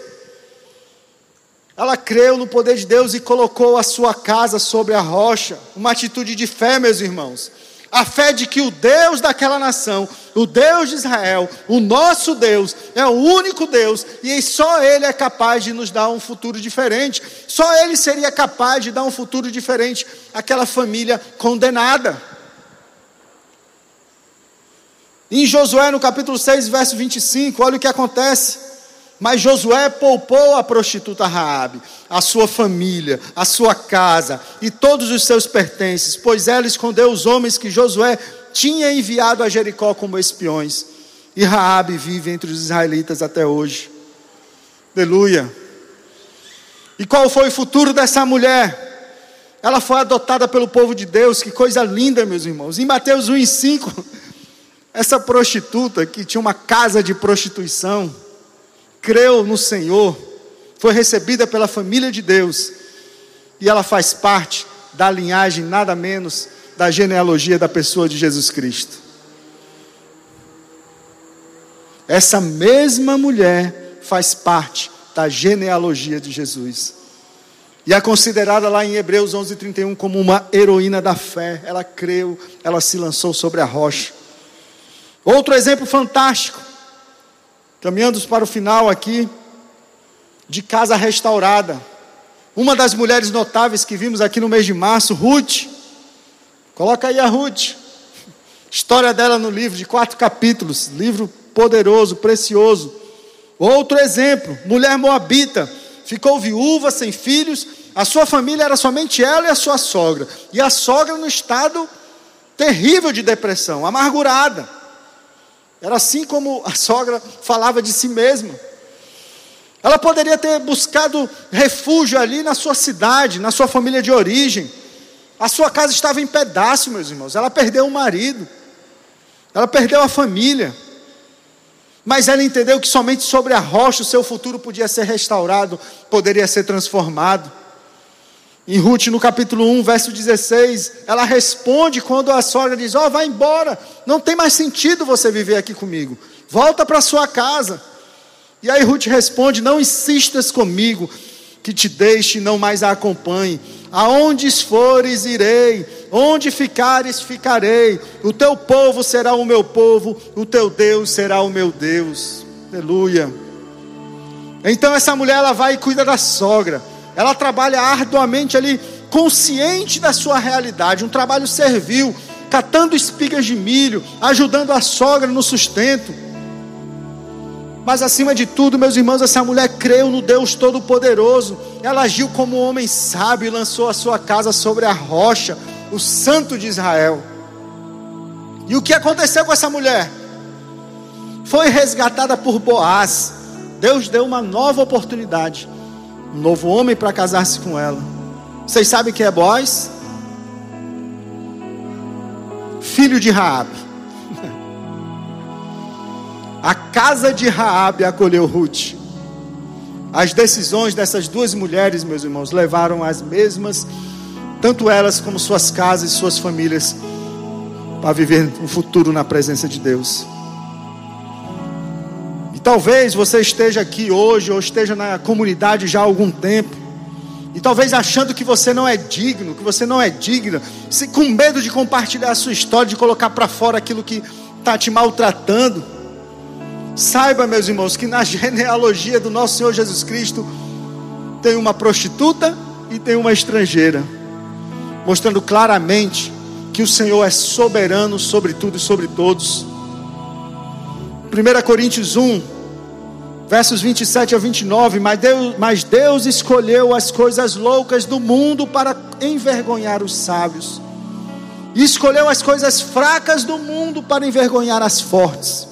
Ela creu no poder de Deus e colocou a sua casa sobre a rocha. Uma atitude de fé, meus irmãos a fé de que o Deus daquela nação, o Deus de Israel, o nosso Deus, é o único Deus e só Ele é capaz de nos dar um futuro diferente. Só Ele seria capaz de dar um futuro diferente àquela família condenada. Em Josué, no capítulo 6, verso 25, olha o que acontece. Mas Josué poupou a prostituta Raabe, a sua família, a sua casa e todos os seus pertences, pois ela escondeu os homens que Josué tinha enviado a Jericó como espiões. E Raabe vive entre os israelitas até hoje. Aleluia. E qual foi o futuro dessa mulher? Ela foi adotada pelo povo de Deus, que coisa linda, meus irmãos. Em Mateus 1 e 5, essa prostituta que tinha uma casa de prostituição, creu no Senhor, foi recebida pela família de Deus, e ela faz parte da linhagem, nada menos, da genealogia da pessoa de Jesus Cristo. Essa mesma mulher faz parte da genealogia de Jesus. E é considerada lá em Hebreus 11:31 como uma heroína da fé. Ela creu, ela se lançou sobre a rocha. Outro exemplo fantástico Caminhando para o final aqui, de casa restaurada. Uma das mulheres notáveis que vimos aqui no mês de março, Ruth. Coloca aí a Ruth. História dela no livro, de quatro capítulos. Livro poderoso, precioso. Outro exemplo: mulher moabita. Ficou viúva, sem filhos. A sua família era somente ela e a sua sogra. E a sogra no estado terrível de depressão, amargurada. Era assim como a sogra falava de si mesma. Ela poderia ter buscado refúgio ali na sua cidade, na sua família de origem. A sua casa estava em pedaço, meus irmãos. Ela perdeu o marido. Ela perdeu a família. Mas ela entendeu que somente sobre a rocha o seu futuro podia ser restaurado, poderia ser transformado. Em Ruth, no capítulo 1, verso 16, ela responde quando a sogra diz: Ó, oh, vai embora, não tem mais sentido você viver aqui comigo, volta para sua casa. E aí Ruth responde: Não insistas comigo, que te deixe e não mais a acompanhe. Aonde fores, irei, onde ficares, ficarei. O teu povo será o meu povo, o teu Deus será o meu Deus. Aleluia. Então essa mulher ela vai e cuida da sogra. Ela trabalha arduamente ali, consciente da sua realidade, um trabalho servil, catando espigas de milho, ajudando a sogra no sustento. Mas acima de tudo, meus irmãos, essa mulher creu no Deus Todo-Poderoso. Ela agiu como um homem sábio e lançou a sua casa sobre a rocha, o Santo de Israel. E o que aconteceu com essa mulher? Foi resgatada por Boaz. Deus deu uma nova oportunidade, um novo homem para casar-se com ela. Vocês sabem quem é Boaz? Filho de Raabe. A casa de Raabe acolheu Ruth. As decisões dessas duas mulheres, meus irmãos, levaram as mesmas, tanto elas como suas casas e suas famílias, para viver um futuro na presença de Deus. E talvez você esteja aqui hoje, ou esteja na comunidade já há algum tempo, e talvez achando que você não é digno, que você não é digna, com medo de compartilhar a sua história, de colocar para fora aquilo que está te maltratando. Saiba, meus irmãos, que na genealogia do nosso Senhor Jesus Cristo tem uma prostituta e tem uma estrangeira, mostrando claramente que o Senhor é soberano sobre tudo e sobre todos. 1 Coríntios 1, versos 27 a 29. Mas Deus, mas Deus escolheu as coisas loucas do mundo para envergonhar os sábios, e escolheu as coisas fracas do mundo para envergonhar as fortes.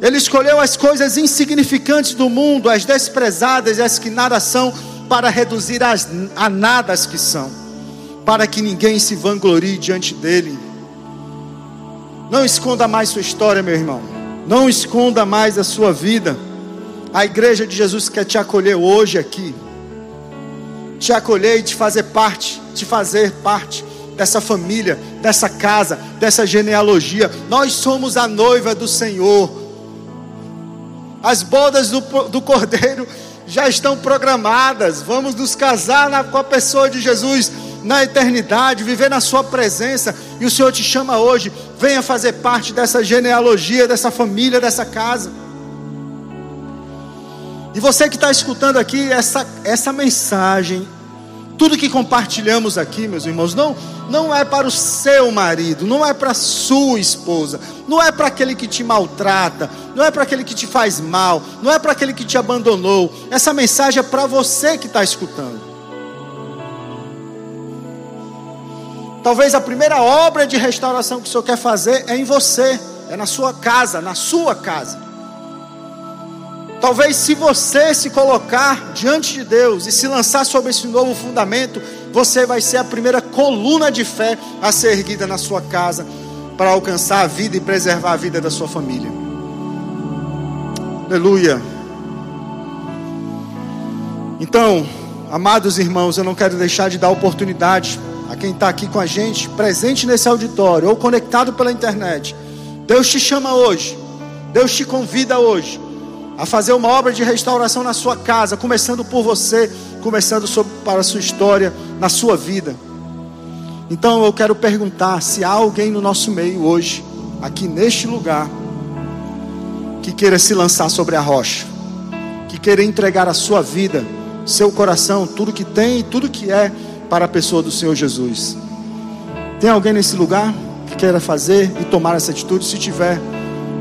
Ele escolheu as coisas insignificantes do mundo, as desprezadas as que nada são, para reduzir as, a nada as que são, para que ninguém se vanglorie diante dele. Não esconda mais sua história, meu irmão. Não esconda mais a sua vida. A igreja de Jesus quer te acolher hoje aqui. Te acolher e te fazer parte, te fazer parte dessa família, dessa casa, dessa genealogia. Nós somos a noiva do Senhor. As bodas do, do Cordeiro já estão programadas. Vamos nos casar na, com a pessoa de Jesus na eternidade, viver na Sua presença. E o Senhor te chama hoje. Venha fazer parte dessa genealogia, dessa família, dessa casa. E você que está escutando aqui essa, essa mensagem, tudo que compartilhamos aqui, meus irmãos, não, não é para o seu marido, não é para a sua esposa, não é para aquele que te maltrata, não é para aquele que te faz mal, não é para aquele que te abandonou. Essa mensagem é para você que está escutando. Talvez a primeira obra de restauração que o Senhor quer fazer é em você, é na sua casa, na sua casa. Talvez se você se colocar diante de Deus e se lançar sobre esse novo fundamento, você vai ser a primeira coluna de fé a ser erguida na sua casa para alcançar a vida e preservar a vida da sua família. Aleluia. Então, amados irmãos, eu não quero deixar de dar oportunidade a quem está aqui com a gente, presente nesse auditório ou conectado pela internet. Deus te chama hoje, Deus te convida hoje a fazer uma obra de restauração na sua casa, começando por você, começando sobre, para a sua história, na sua vida. Então eu quero perguntar se há alguém no nosso meio hoje, aqui neste lugar, que queira se lançar sobre a rocha, que queira entregar a sua vida, seu coração, tudo que tem e tudo que é para a pessoa do Senhor Jesus. Tem alguém nesse lugar que queira fazer e tomar essa atitude? Se tiver,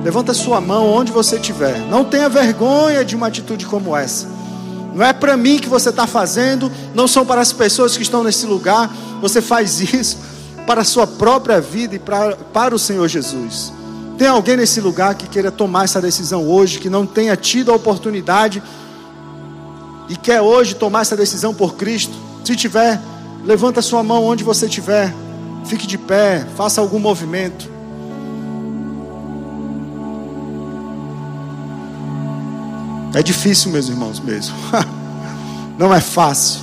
Levanta sua mão onde você estiver. Não tenha vergonha de uma atitude como essa. Não é para mim que você está fazendo, não são para as pessoas que estão nesse lugar. Você faz isso para a sua própria vida e para, para o Senhor Jesus. Tem alguém nesse lugar que queira tomar essa decisão hoje, que não tenha tido a oportunidade e quer hoje tomar essa decisão por Cristo? Se tiver, levanta sua mão onde você estiver. Fique de pé, faça algum movimento. É difícil, meus irmãos, mesmo. Não é fácil.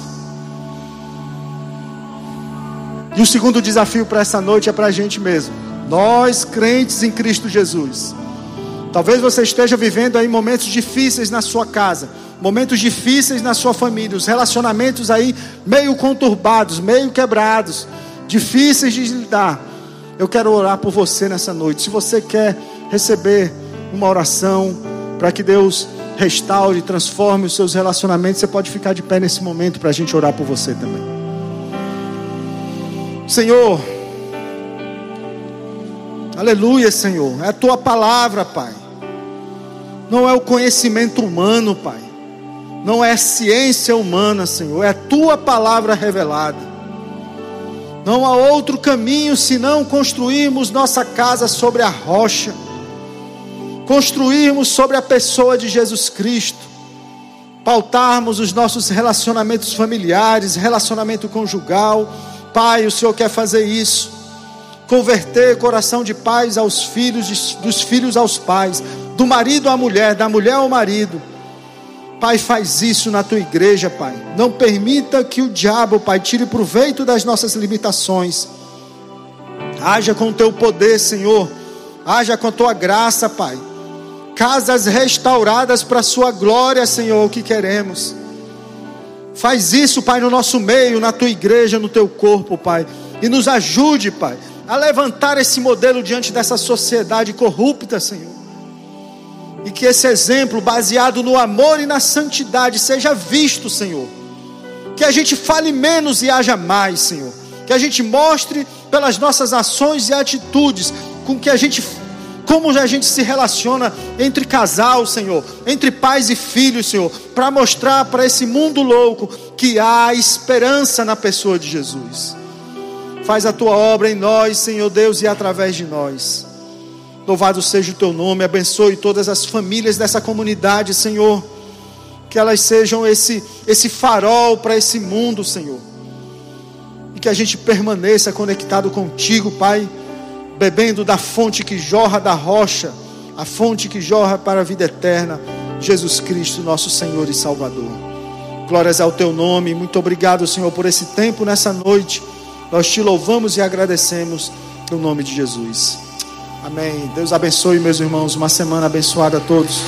E o segundo desafio para essa noite é para a gente mesmo. Nós, crentes em Cristo Jesus. Talvez você esteja vivendo aí momentos difíceis na sua casa, momentos difíceis na sua família, os relacionamentos aí meio conturbados, meio quebrados, difíceis de lidar. Eu quero orar por você nessa noite. Se você quer receber uma oração para que Deus restaure, transforme os seus relacionamentos, você pode ficar de pé nesse momento para a gente orar por você também. Senhor, aleluia, Senhor, é a tua palavra, Pai. Não é o conhecimento humano, Pai não é ciência humana, Senhor, é a tua palavra revelada. Não há outro caminho senão construirmos nossa casa sobre a rocha, construirmos sobre a pessoa de Jesus Cristo, pautarmos os nossos relacionamentos familiares, relacionamento conjugal. Pai, o Senhor quer fazer isso. Converter coração de pais aos filhos, dos filhos aos pais, do marido à mulher, da mulher ao marido Pai, faz isso na tua igreja, Pai. Não permita que o diabo, Pai, tire proveito das nossas limitações. Haja com o teu poder, Senhor. Haja com a tua graça, Pai. Casas restauradas para a sua glória, Senhor, o que queremos. Faz isso, Pai, no nosso meio, na tua igreja, no teu corpo, Pai. E nos ajude, Pai, a levantar esse modelo diante dessa sociedade corrupta, Senhor. E que esse exemplo, baseado no amor e na santidade, seja visto, Senhor. Que a gente fale menos e haja mais, Senhor. Que a gente mostre pelas nossas ações e atitudes com que a gente como a gente se relaciona entre casal, Senhor, entre pais e filhos, Senhor, para mostrar para esse mundo louco que há esperança na pessoa de Jesus. Faz a tua obra em nós, Senhor Deus, e através de nós. Louvado seja o teu nome, abençoe todas as famílias dessa comunidade, Senhor. Que elas sejam esse, esse farol para esse mundo, Senhor. E que a gente permaneça conectado contigo, Pai, bebendo da fonte que jorra da rocha, a fonte que jorra para a vida eterna, Jesus Cristo, nosso Senhor e Salvador. Glórias ao teu nome, muito obrigado, Senhor, por esse tempo nessa noite. Nós te louvamos e agradecemos no nome de Jesus. Amém. Deus abençoe, meus irmãos. Uma semana abençoada a todos.